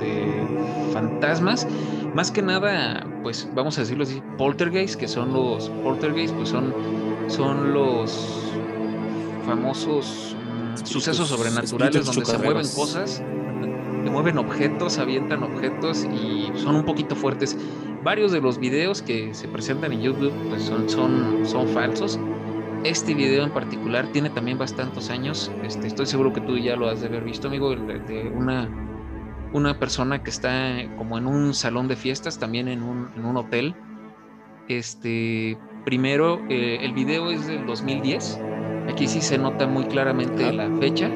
de fantasmas. Más que nada, pues vamos a decirlo así, poltergeist, que son los poltergeist, pues son, son los famosos mm, sucesos sobrenaturales donde se mueven cosas mueven objetos, avientan objetos y son un poquito fuertes. Varios de los videos que se presentan en YouTube pues son, son, son falsos. Este video en particular tiene también bastantes años. Este, estoy seguro que tú ya lo has de haber visto, amigo, de una, una persona que está como en un salón de fiestas, también en un, en un hotel. Este, primero, eh, el video es del 2010. Aquí sí se nota muy claramente la fecha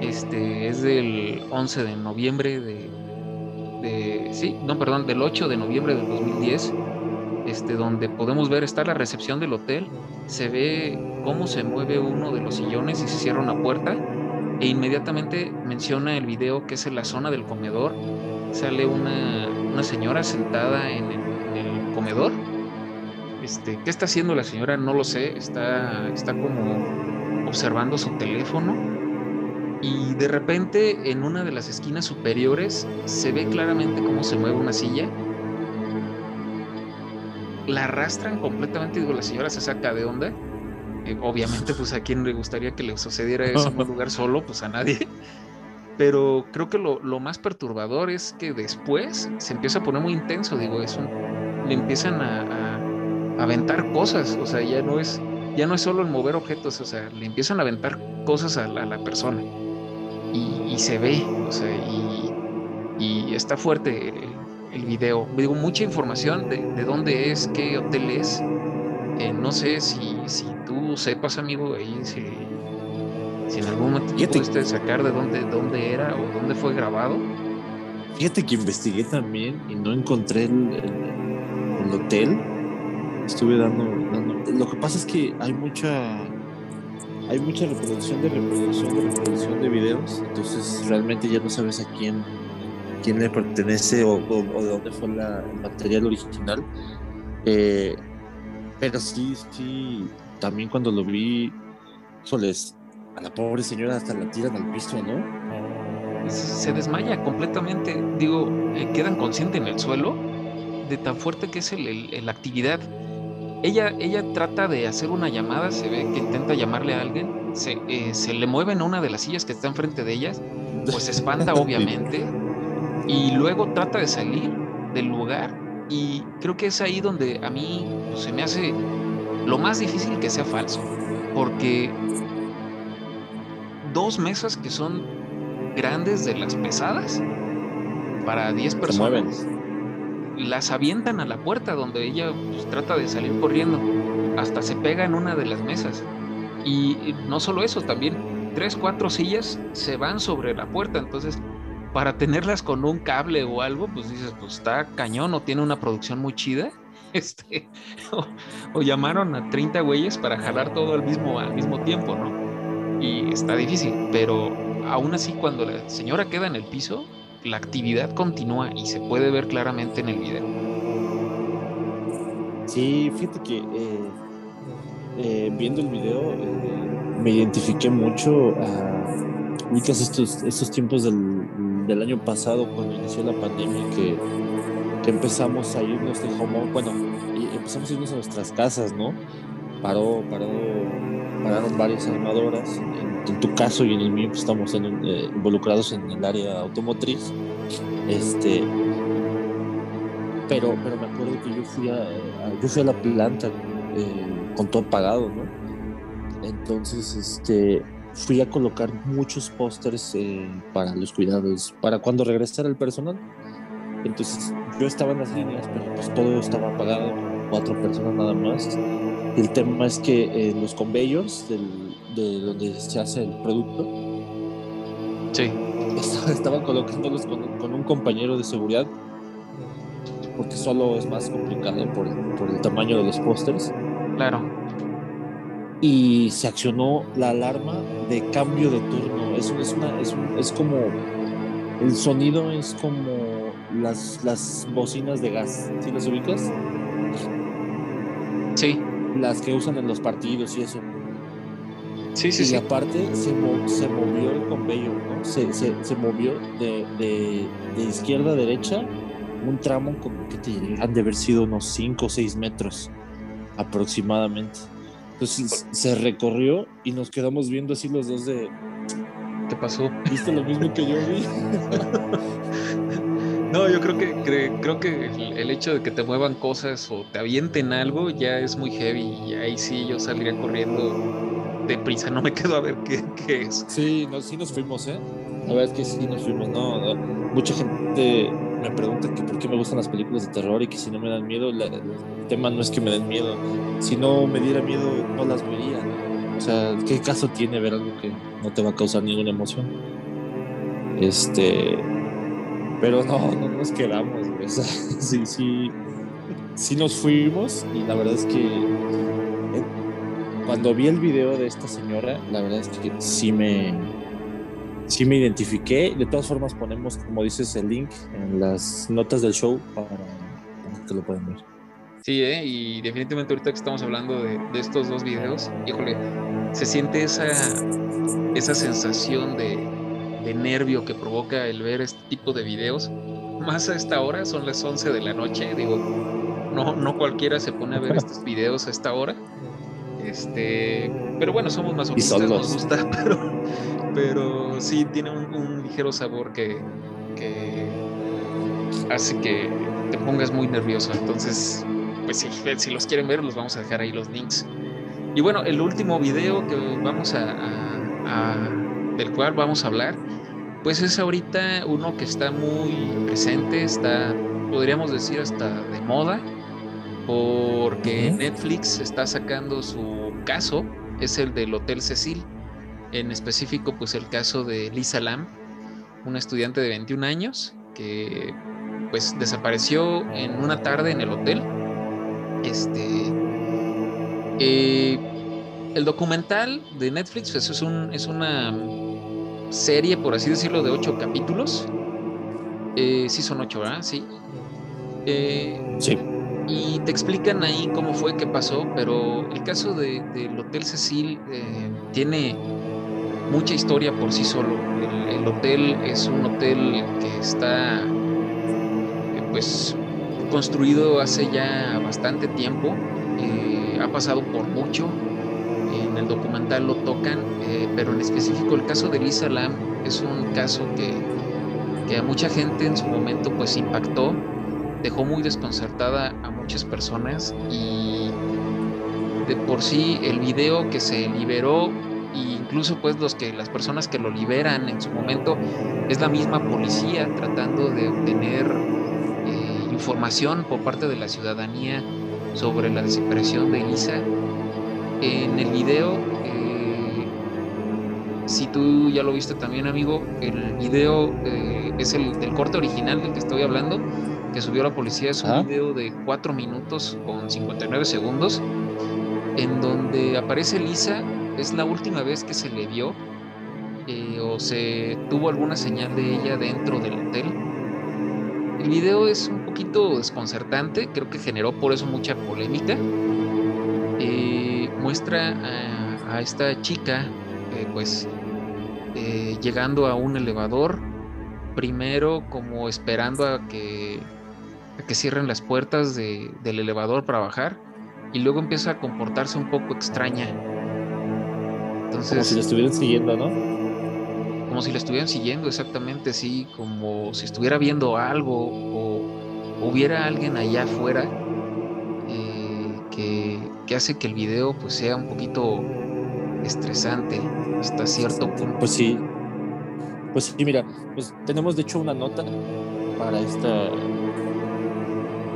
este es del 11 de noviembre de, de, sí, no, perdón, del 8 de noviembre del 2010, este, donde podemos ver, está la recepción del hotel, se ve cómo se mueve uno de los sillones y se cierra una puerta, e inmediatamente menciona el video que es en la zona del comedor, sale una, una señora sentada en el, comedor, este, ¿qué está haciendo la señora? No lo sé, está, está como observando su teléfono y de repente en una de las esquinas superiores se ve claramente cómo se mueve una silla. La arrastran completamente, digo, la señora se saca de onda. Eh, obviamente, pues a quien le gustaría que le sucediera eso en un <laughs> lugar solo, pues a nadie. Pero creo que lo, más perturbador es que después se empieza a poner muy intenso, digo, es le empiezan a, aventar cosas, o sea, ya no es ya no es solo el mover objetos, o sea, le empiezan a aventar cosas a la persona y, se ve, o sea, y, está fuerte el, video. Digo, mucha información de, de, dónde es, qué hotel es. Eh, no sé si, si tú sepas, amigo, ahí si, si en algún momento pudiste sacar de dónde, dónde era o dónde fue grabado. Fíjate que investigué también y no encontré el, el hotel. Estuve dando, dando. Lo que pasa es que hay mucha hay mucha reproducción de reproducción de reproducción de videos, entonces realmente ya no sabes a quién, quién le pertenece o, de dónde fue la, el material original. Eh, pero sí, sí, también cuando lo vi, híjoles, a la pobre señora hasta la tiran al piso, ¿no? Se desmaya completamente, digo, eh, quedan conscientes en el suelo de tan fuerte que es la actividad ella, ella trata de hacer una llamada, se ve que intenta llamarle a alguien, se, eh, se le mueve en una de las sillas que está enfrente de ellas, pues se espanta <laughs> obviamente, y luego trata de salir del lugar, y creo que es ahí donde a mí se me hace lo más difícil que sea falso, porque dos mesas que son grandes de las pesadas para 10 personas las avientan a la puerta donde ella pues, trata de salir corriendo. Hasta se pega en una de las mesas. Y no solo eso, también tres, cuatro sillas se van sobre la puerta. Entonces, para tenerlas con un cable o algo, pues dices, pues está cañón o tiene una producción muy chida. <laughs> Este, o, llamaron a 30 güeyes para jalar todo al mismo, al mismo tiempo, ¿no? y está difícil, pero aún así cuando la señora queda en el piso, la actividad continúa y se puede ver claramente en el video. Sí, fíjate que eh, eh, viendo el video eh, me identifiqué mucho a estos, estos tiempos del, del, año pasado cuando inició la pandemia que, empezamos a irnos de home bueno, empezamos a irnos a nuestras casas, ¿no? Paró, paró, pararon varias armadoras. En, tu caso y en el mío pues, estamos involucrados en el área automotriz. Este, pero, pero me acuerdo que yo fui a, yo fui a la planta eh, con todo pagado, ¿no? Entonces, este, fui a colocar muchos pósters eh, para los cuidados, para cuando regresara el personal. Entonces, yo estaba en las líneas, pero pues todo estaba apagado, cuatro personas nada más. El tema es que eh, los conveyors de donde se hace el producto, sí. estaban colocándolos con, con un compañero de seguridad porque solo es más complicado por, por el tamaño de los pósters. Claro. Y se accionó la alarma de cambio de turno. Es, es, una, es, es como. El sonido es como las, las bocinas de gas. ¿Sí las ubicas? Sí. Las que usan en los partidos y eso. Sí, sí, y sí. aparte se, se movió el conveyor, ¿no? Se, se, se movió de, de, de izquierda a derecha un tramo como que te han de haber sido unos 5 o 6 metros aproximadamente. Entonces se recorrió y nos quedamos viendo así los dos de... ¿Qué pasó? ¿Viste lo mismo que yo vi? <laughs> no, yo creo que, creo que el, hecho de que te muevan cosas o te avienten algo ya es muy heavy y ahí sí yo saldría corriendo deprisa, no me quedo a ver qué, es. Sí, no, sí nos fuimos, ¿eh? La verdad es que sí nos fuimos, no, mucha gente me pregunta que por qué me gustan las películas de terror y que si no me dan miedo, el tema no es que me den miedo, si no me diera miedo no las vería, o sea, ¿qué caso tiene ver algo que no te va a causar ninguna emoción? Este, pero no, no nos quedamos, o sea, <laughs> sí, sí, sí nos fuimos y la verdad es que eh, cuando vi el video de esta señora, la verdad es que sí me sí me identifiqué. De todas formas, ponemos, como dices, el link en las notas del show para, que lo puedan ver. Sí, ¿eh? y definitivamente ahorita que estamos hablando de, estos dos videos, híjole, se siente esa, esa sensación de, de, nervio que provoca el ver este tipo de videos. Más a esta hora, son las 11 de la noche, digo, no, no cualquiera se pone a ver estos videos a esta hora. Este, pero bueno, somos más nos gusta, <laughs> pero, pero sí tiene un, ligero sabor que, hace que te pongas muy nervioso. Entonces, pues sí, si los quieren ver, los vamos a dejar ahí los links. Y bueno, el último video que vamos a, del cual vamos a hablar, pues es ahorita uno que está muy presente, está, podríamos decir, hasta de moda, porque Netflix está sacando su caso, es el del Hotel Cecil en específico pues el caso de Lisa Lam, una estudiante de 21 años que pues desapareció en una tarde en el hotel. Este, eh, el documental de Netflix pues, es, un, es una serie, por así decirlo, de ocho capítulos. Eh, sí son ocho, ¿verdad? Sí. Eh, sí. Y te explican ahí cómo fue, qué pasó, pero el caso de, del Hotel Cecil tiene mucha historia por sí solo. El, hotel es un hotel que está eh, pues construido hace ya bastante tiempo, eh, ha pasado por mucho, en el documental lo tocan, eh, pero en específico el caso de Lisa Lam es un caso que, que a mucha gente en su momento pues impactó, dejó muy desconcertada a muchas personas y de por sí el video que se liberó incluso pues los que las personas que lo liberan en su momento es la misma policía tratando de obtener eh, información por parte de la ciudadanía sobre la desaparición de Elisa. En el video, eh, si tú ya lo viste también amigo, el video eh, es el del corte original del que estoy hablando, que subió la policía, es un video de 4 minutos con 59 segundos, en donde aparece Lisa es la última vez que se le vio eh, o se tuvo alguna señal de ella dentro del hotel. El video es un poquito desconcertante, creo que generó por eso mucha polémica. Eh, muestra a, esta chica, pues, llegando a un elevador, primero como esperando a que, que cierren las puertas del elevador para bajar y luego empieza a comportarse un poco extraña. Entonces, como si la estuvieran siguiendo, ¿no? Como si la estuvieran siguiendo, exactamente, sí, como si estuviera viendo algo o hubiera alguien allá afuera eh, que, que, hace que el video pues sea un poquito estresante hasta cierto punto. Pues sí, pues sí, mira, pues tenemos de hecho una nota para esta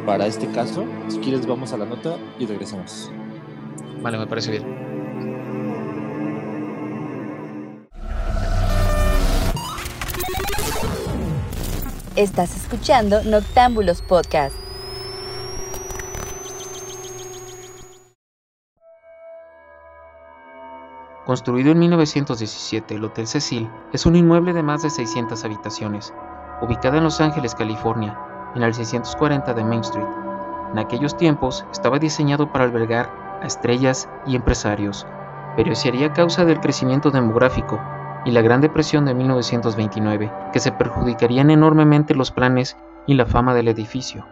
para este caso. Si quieres, vamos a la nota y regresamos. Vale, me parece bien. Estás escuchando Noctámbulos Podcast. Construido en 1917, el Hotel Cecil es un inmueble de más de 600 habitaciones, ubicada en Los Ángeles, California, en el 640 de Main Street. En aquellos tiempos estaba diseñado para albergar a estrellas y empresarios, pero sería a causa del crecimiento demográfico y la Gran Depresión de 1929 que se perjudicarían enormemente los planes y la fama del edificio,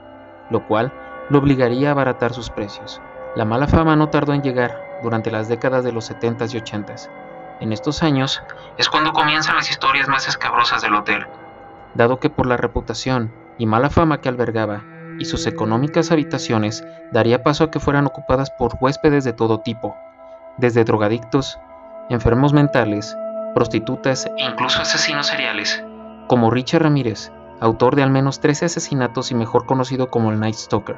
lo cual lo obligaría a abaratar sus precios. La mala fama no tardó en llegar durante las décadas de los 70s y 80s. En estos años es cuando comienzan las historias más escabrosas del hotel, dado que por la reputación y mala fama que albergaba y sus económicas habitaciones daría paso a que fueran ocupadas por huéspedes de todo tipo, desde drogadictos, enfermos mentales, prostitutas e incluso asesinos seriales, como Richard Ramírez, autor de al menos 13 asesinatos y mejor conocido como el Night Stalker,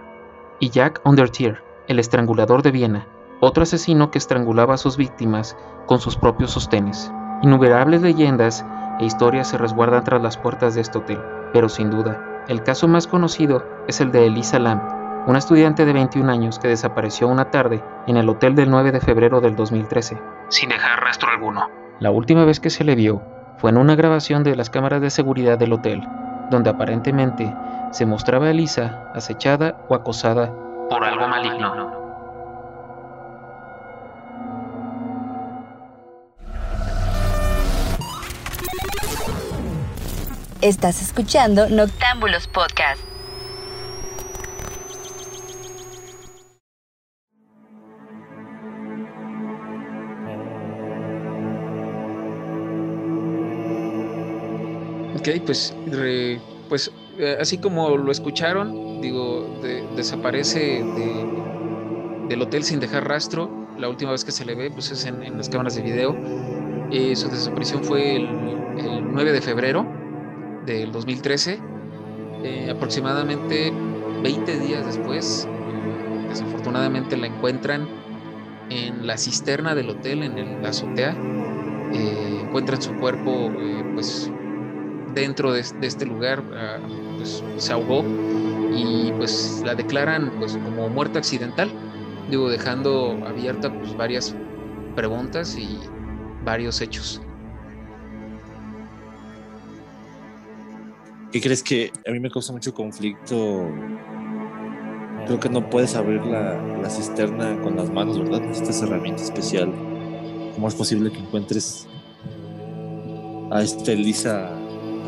y Jack Undertier, el estrangulador de Viena, otro asesino que estrangulaba a sus víctimas con sus propios sostenes. Innumerables leyendas e historias se resguardan tras las puertas de este hotel, pero sin duda, el caso más conocido es el de Elisa Lam, una estudiante de 21 años que desapareció una tarde en el hotel del 9 de febrero del 2013, sin dejar rastro alguno. La última vez que se le vio fue en una grabación de las cámaras de seguridad del hotel, donde aparentemente se mostraba Elisa acechada o acosada por algo maligno. Estás escuchando Noctámbulos Podcast. Ok, pues, pues eh, así como lo escucharon, digo, desaparece del hotel sin dejar rastro. La última vez que se le ve pues es en, las cámaras de video. Eh, su desaparición fue el, el 9 de febrero del 2013. Eh, aproximadamente 20 días después, desafortunadamente la encuentran en la cisterna del hotel, en la azotea. Eh, encuentran su cuerpo eh, pues dentro de, este lugar, ah, pues, se ahogó y pues la declaran pues como muerte accidental, digo, dejando abierta pues varias preguntas y varios hechos. ¿Qué crees que a mí me causa mucho conflicto? Creo que no puedes abrir la, cisterna con las manos, ¿verdad? Esta herramienta especial. ¿Cómo es posible que encuentres a esta Elisa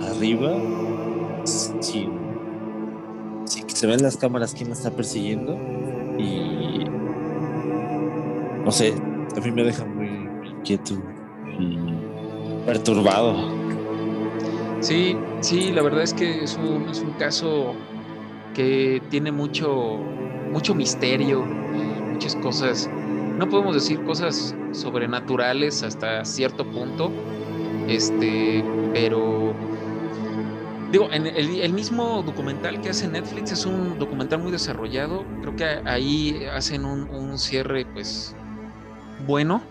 arriba sin, que se ven las cámaras quién la está persiguiendo? Y no sé, a mí me deja muy inquieto y perturbado. Sí, sí, la verdad es que es un, es un caso que tiene mucho, mucho misterio muchas cosas. No podemos decir cosas sobrenaturales hasta cierto punto, este, pero digo, en el, mismo documental que hace Netflix es un documental muy desarrollado. Creo que ahí hacen un, cierre, pues, bueno,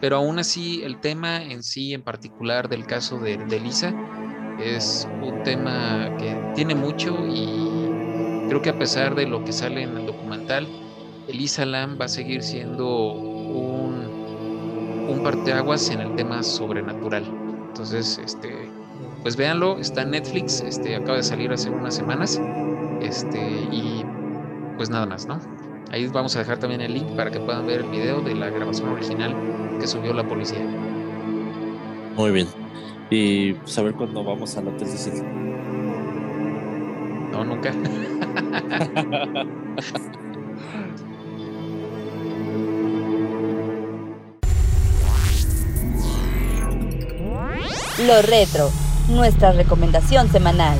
pero aún así el tema en sí, en particular del caso de, de Lisa, es un tema que tiene mucho y creo que a pesar de lo que sale en el documental, Elisa Lam va a seguir siendo un, un parteaguas en el tema sobrenatural. Entonces, este, pues véanlo, está en Netflix, este, acaba de salir hace unas semanas, este, y pues nada más, ¿no? Ahí vamos a dejar también el link para que puedan ver el video de la grabación original que subió la policía. Muy bien. Y saber pues, cuándo vamos al Hotel Cecil. No, nunca. <laughs> Lo retro, nuestra recomendación semanal.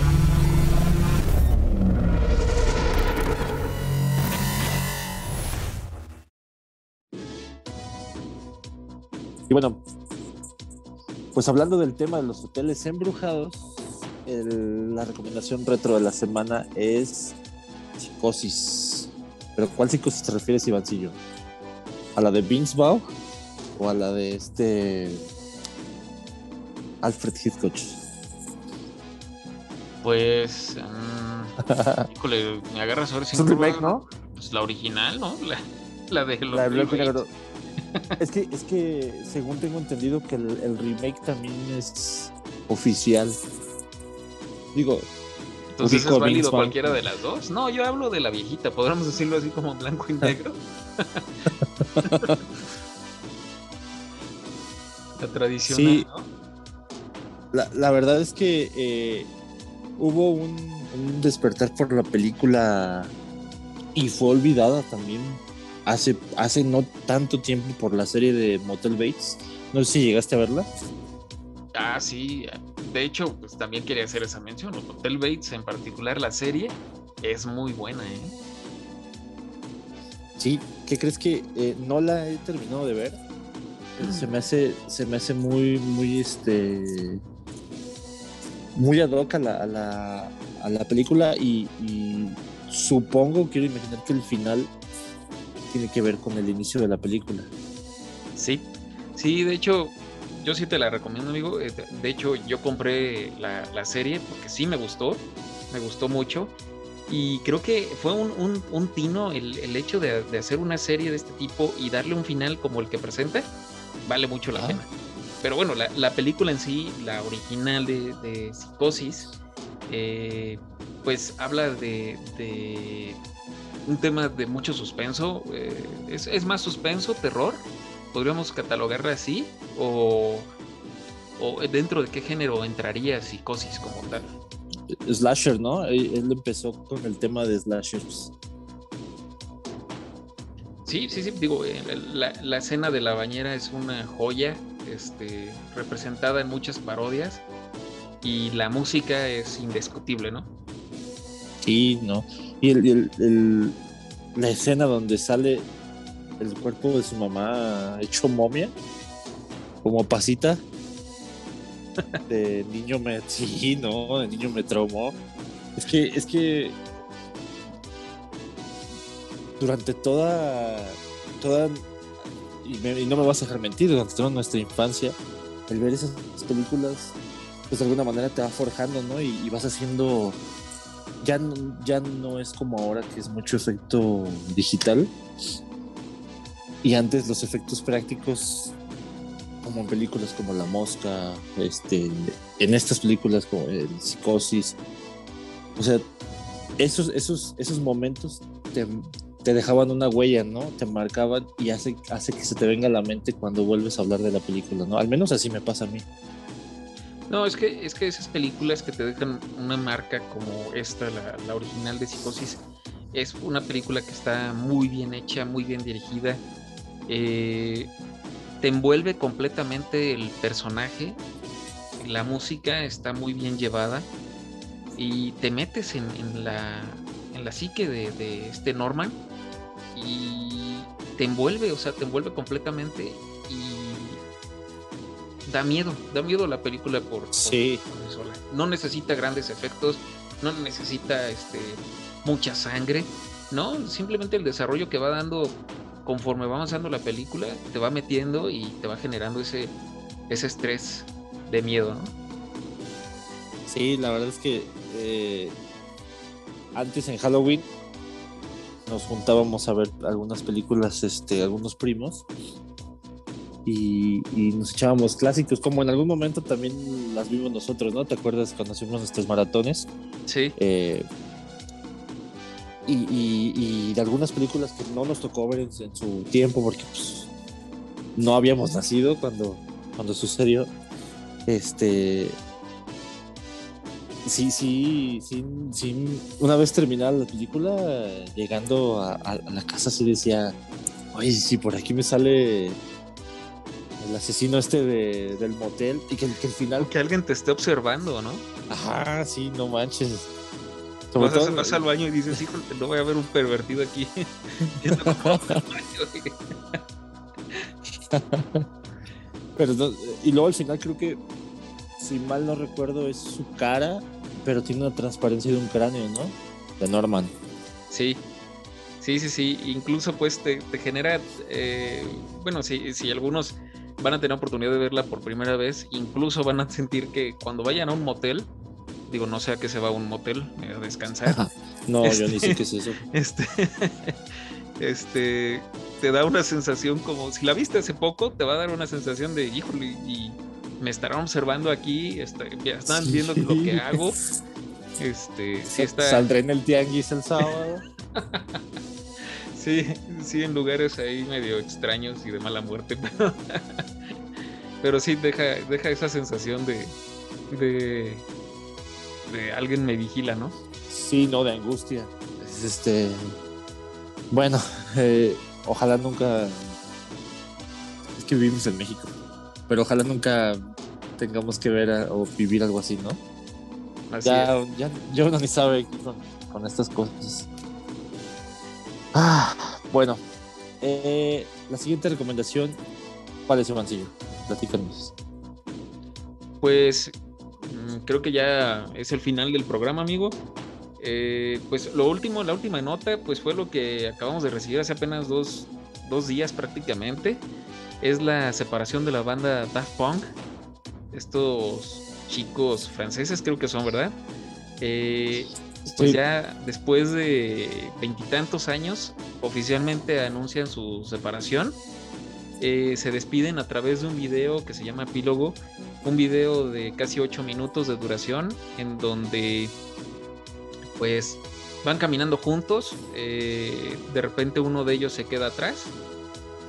Y bueno, pues hablando del tema de los hoteles embrujados, la recomendación retro de la semana es psicosis. ¿Pero cuál psicosis te refieres, Ivancillo? ¿A la de Bingsbau o a la de este Alfred Hitchcock? Pues, um, <laughs> híjole, me agarras ahora sin Es un remake, ¿no? Pues la original, ¿no? La, la de los la de es que, es que según tengo entendido que el, remake también es oficial. Digo. Entonces es válido cualquiera de las dos. No, yo hablo de la viejita, podríamos decirlo así como blanco y negro. <laughs> la tradicional, la, verdad es que eh, hubo un, despertar por la película y fue olvidada también hace, hace no tanto tiempo por la serie de Motel Bates. No sé si llegaste a verla. Ah, sí. De hecho, pues también quería hacer esa mención. Motel Bates, en particular la serie, es muy buena, ¿eh? Sí, ¿qué crees que eh, no la he terminado de ver? Se me hace, se me hace muy, muy este. Muy ad hoc a la, a la, película y, y supongo, quiero imaginar que el final tiene que ver con el inicio de la película. Sí, sí, de hecho, yo sí te la recomiendo, amigo. Eh, de hecho, yo compré la, serie porque sí me gustó, me gustó mucho. Y creo que fue un, un, tino el, hecho de, hacer una serie de este tipo y darle un final como el que presenta, vale mucho la ah. pena. Pero bueno, la, película en sí, la original de, Psicosis, eh, pues habla de, un tema de mucho suspenso. Eh, es, más suspenso, terror. Podríamos catalogarla así. O, o dentro de qué género entraría psicosis como tal. Slasher, ¿no? Él empezó con el tema de slashers. Sí, sí, sí, digo, eh, la, la, escena de la bañera es una joya, este, representada en muchas parodias y la música es indiscutible, ¿no? Sí, no. Y el, la escena donde sale el cuerpo de su mamá hecho momia, como pasita, <laughs> de niño me. Sí, no, de niño me traumó. Es que, es que. Durante toda. toda y, no me vas a dejar mentir, durante toda nuestra infancia, el ver esas películas, pues de alguna manera te va forjando, ¿no? y vas haciendo ya no, ya no es como ahora que es mucho efecto digital. Y antes los efectos prácticos, como en películas como La Mosca, este, en estas películas como el Psicosis, o sea, esos, esos, esos momentos te, te, dejaban una huella, ¿no? Te marcaban y hace, hace que se te venga a la mente cuando vuelves a hablar de la película, ¿no? Al menos así me pasa a mí. No, es que, es que esas películas que te dejan una marca como esta, la, original de Psicosis, es una película que está muy bien hecha, muy bien dirigida. Eh, te envuelve completamente el personaje, la música está muy bien llevada y te metes en, la, en la psique de, este Norman y te envuelve, o sea, te envuelve completamente da miedo, da miedo la película por, sí. No necesita grandes efectos, no necesita este mucha sangre, ¿no? Simplemente el desarrollo que va dando conforme va avanzando la película, te va metiendo y te va generando ese, ese estrés de miedo, ¿no? Sí, la verdad es que eh, antes en Halloween nos juntábamos a ver algunas películas, este, algunos primos, y, nos echábamos clásicos, como en algún momento también las vimos nosotros, ¿no? ¿Te acuerdas cuando hacíamos nuestros maratones? Sí. Eh, y, de algunas películas que no nos tocó ver en, su tiempo porque pues, no habíamos nacido cuando, cuando sucedió. Este. Sí, sí, sí, sí. Una vez terminada la película, llegando a, la casa, sí decía: Oye, si por aquí me sale el asesino este del motel y que, que al final. Que alguien te esté observando, ¿no? Ajá, sí, no manches. vas, al baño y dices, híjole, no voy a ver un pervertido aquí. <laughs> pero y luego al final creo que, si mal no recuerdo, es su cara, pero tiene una transparencia de un cráneo, ¿no? De Norman. Sí, sí, sí, sí. Incluso pues te, genera, eh, bueno, si, si algunos van a tener oportunidad de verla por primera vez, incluso van a sentir que cuando vayan a un motel, digo, no sea que se va a un motel a descansar. <laughs> no, yo ni sé qué es eso. <laughs> Este, <laughs> este, te da una sensación como, si la viste hace poco, te va a dar una sensación de, híjole, y me estarán observando aquí, este, están viendo lo que hago. Este, sí está... Saldré en el tianguis el sábado. Sí, sí, en lugares ahí medio extraños y de mala muerte, <laughs> pero, pero sí deja, deja esa sensación de, de, de alguien me vigila, ¿no? Sí, no, de angustia. este, bueno, <laughs> eh, ojalá nunca. Es que vivimos en México, pero ojalá nunca tengamos que ver o vivir algo así, ¿no? ya, ya, ya, uno ni sabe con, con estas cosas. Ah, bueno, eh, la siguiente recomendación, ¿cuál es, Ivancillo? Platícanos. Pues mm, creo que ya es el final del programa, amigo. Eh, pues lo último, la última nota, pues fue lo que acabamos de recibir hace apenas dos, días prácticamente. Es la separación de la banda Daft Punk. Estos chicos franceses creo que son, ¿verdad? Eh, pues ya después de veintitantos años, oficialmente anuncian su separación. Eh, se despiden a través de un video que se llama Epílogo, un video de casi ocho minutos de duración, en donde pues van caminando juntos, eh, de repente uno de ellos se queda atrás,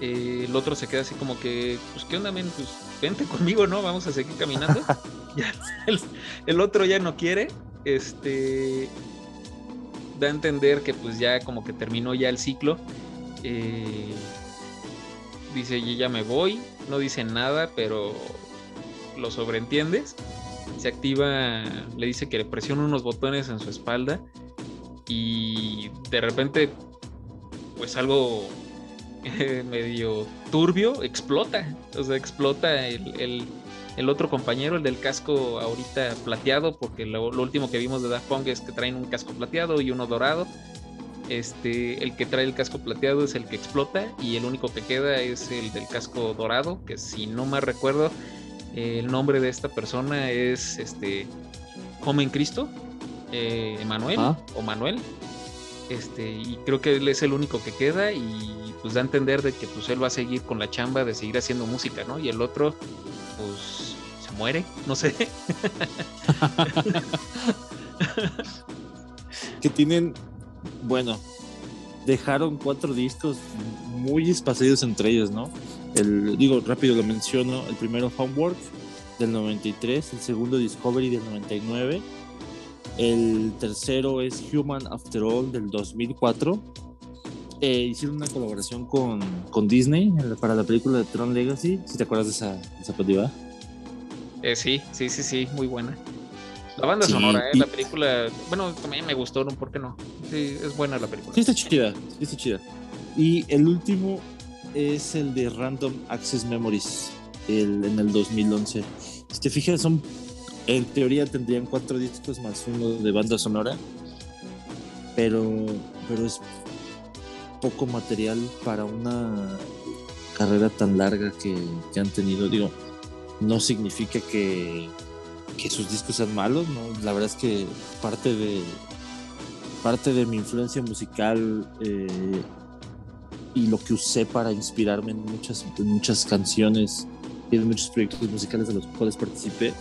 eh, el otro se queda así como que, pues qué onda, men? pues vente <laughs> conmigo, ¿no? Vamos a seguir caminando. <laughs> el, otro ya no quiere, este, da a entender que pues ya como que terminó ya el ciclo. Eh, dice, yo ya me voy, no dice nada, pero lo sobreentiendes se activa, le dice que le presiona unos botones en su espalda y de repente, pues algo <laughs> medio turbio, explota. O sea, explota el, otro compañero, el del casco ahorita plateado, porque lo, último que vimos de Daft Punk es que traen un casco plateado y uno dorado. Este, el que trae el casco plateado es el que explota y el único que queda es el del casco dorado, que si no me recuerdo el nombre de esta persona es este Joven Cristo, eh, Emanuel o Manuel. Este, y creo que él es el único que queda y pues da a entender de que pues él va a seguir con la chamba de seguir haciendo música, ¿no? Y el otro, pues muere, no sé. <laughs> que tienen, bueno, dejaron cuatro discos muy espaciados entre ellos, ¿no? El, digo, rápido lo menciono, el primero Homework del 93, el segundo Discovery del 99, el tercero es Human After All del 2004. Eh, hicieron una colaboración con, con, Disney para la película de Tron Legacy, si te acuerdas de esa, esa eh, sí, sí, sí, sí, muy buena. La banda sonora, ¿eh? la película, bueno, también me gustó, ¿no? ¿Por qué no? Sí, es buena la película. Sí, está chida, sí, está chida. Y el último es el de Random Access Memories el, en el 2011. Si te fijas, son, en teoría tendrían cuatro discos más uno de banda sonora, pero, pero es poco material para una carrera tan larga que, que han tenido. Digo, no significa que, que sus discos sean malos, ¿no? La verdad es que parte de parte de mi influencia musical eh, y lo que usé para inspirarme en muchas, muchas canciones y en muchos proyectos musicales de los cuales participé,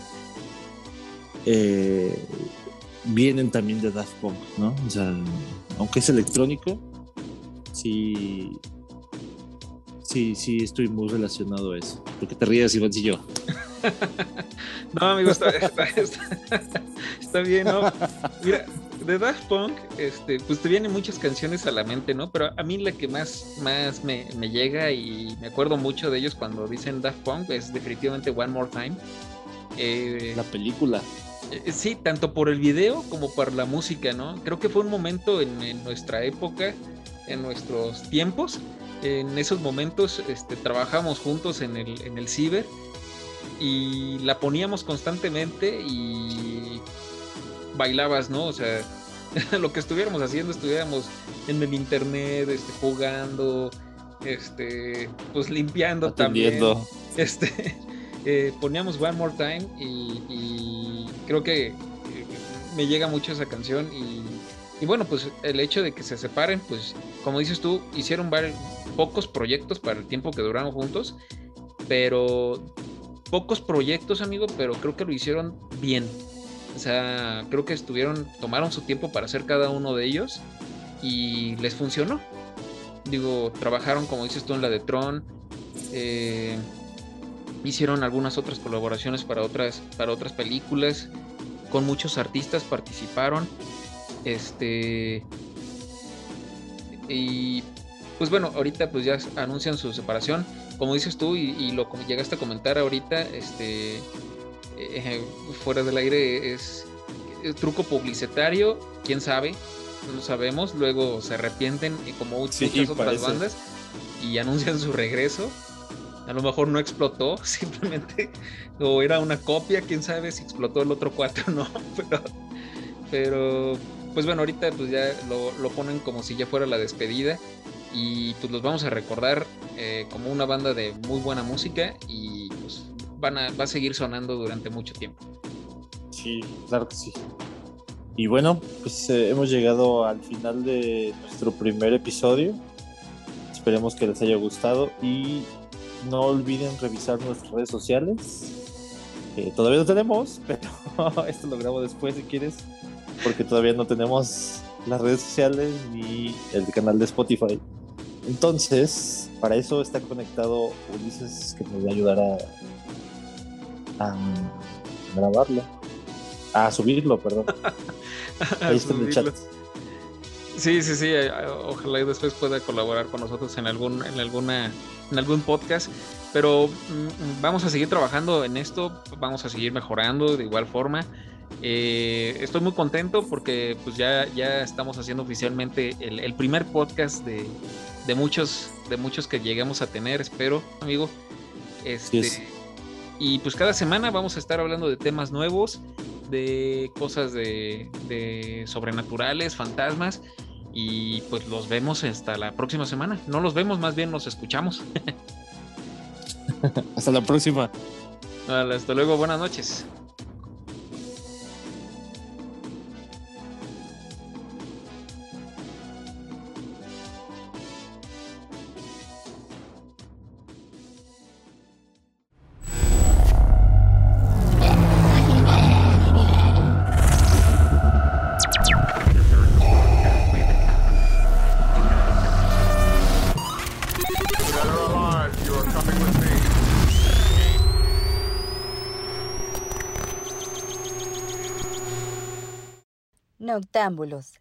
eh, vienen también de Daft Punk, ¿no? O sea, aunque es electrónico, sí, sí, sí estoy muy relacionado a eso. Porque te ríes, Ivancillo. <laughs> no, amigo, está, <laughs> está, bien, ¿no? Mira, de Daft Punk, este, pues te vienen muchas canciones a la mente, ¿no? Pero a mí la que más, más me, me llega y me acuerdo mucho de ellos cuando dicen Daft Punk es definitivamente One More Time. Eh, la película. Eh, sí, tanto por el video como por la música, ¿no? Creo que fue un momento en, en nuestra época, en nuestros tiempos, en esos momentos este, trabajamos juntos en el, en el ciber y la poníamos constantemente y bailabas, ¿no? O sea, <laughs> lo que estuviéramos haciendo, estuviéramos en el internet, este, jugando, este, pues limpiando también. Este, eh, poníamos One More Time y, creo que eh, me llega mucho esa canción y, y, bueno, pues el hecho de que se separen, pues como dices tú, hicieron varios, pocos proyectos para el tiempo que duraron juntos, pero pocos proyectos, amigo, pero creo que lo hicieron bien. O sea, creo que estuvieron, tomaron su tiempo para hacer cada uno de ellos y les funcionó. Digo, trabajaron, como dices tú, en la de Tron. Eh, hicieron algunas otras colaboraciones para otras, para otras películas. Con muchos artistas participaron. Este. Y pues bueno, ahorita pues ya anuncian su separación. Como dices tú y, lo llegaste a comentar ahorita, este eh, fuera del aire es, truco publicitario, quién sabe, no lo sabemos. Luego se arrepienten y como muchas otras bandas y anuncian su regreso. A lo mejor no explotó, <laughs> simplemente, o era una copia, quién sabe si explotó el otro cuatro <laughs> no, pero, pero pues bueno, ahorita pues ya lo, lo ponen como si ya fuera la despedida y pues los vamos a recordar eh, como una banda de muy buena música y pues van a, va a seguir sonando durante mucho tiempo. Sí, claro que sí. Y bueno, pues eh, hemos llegado al final de nuestro primer episodio. Esperemos que les haya gustado y no olviden revisar nuestras redes sociales. todavía no tenemos, <laughs> pero esto lo grabo después si quieres, porque todavía no tenemos las redes sociales ni el canal de Spotify. Entonces, para eso está conectado Ulises que nos va a ayudar a, a grabarlo. A subirlo, perdón. <laughs> Ahí está en el chat. Sí, sí, sí. Eh, ojalá y después pueda colaborar con nosotros en algún, en alguna, en algún podcast. Pero mm, vamos a seguir trabajando en esto, vamos a seguir mejorando de igual forma. Eh, estoy muy contento porque pues ya, ya estamos haciendo oficialmente el primer podcast de, de muchos, de muchos que lleguemos a tener, espero, amigo. Este, Y pues cada semana vamos a estar hablando de temas nuevos, de cosas de, de sobrenaturales, fantasmas. Y pues los vemos hasta la próxima semana. No los vemos, más bien nos escuchamos. <laughs> hasta la próxima. hasta luego, buenas noches. Noctámbulos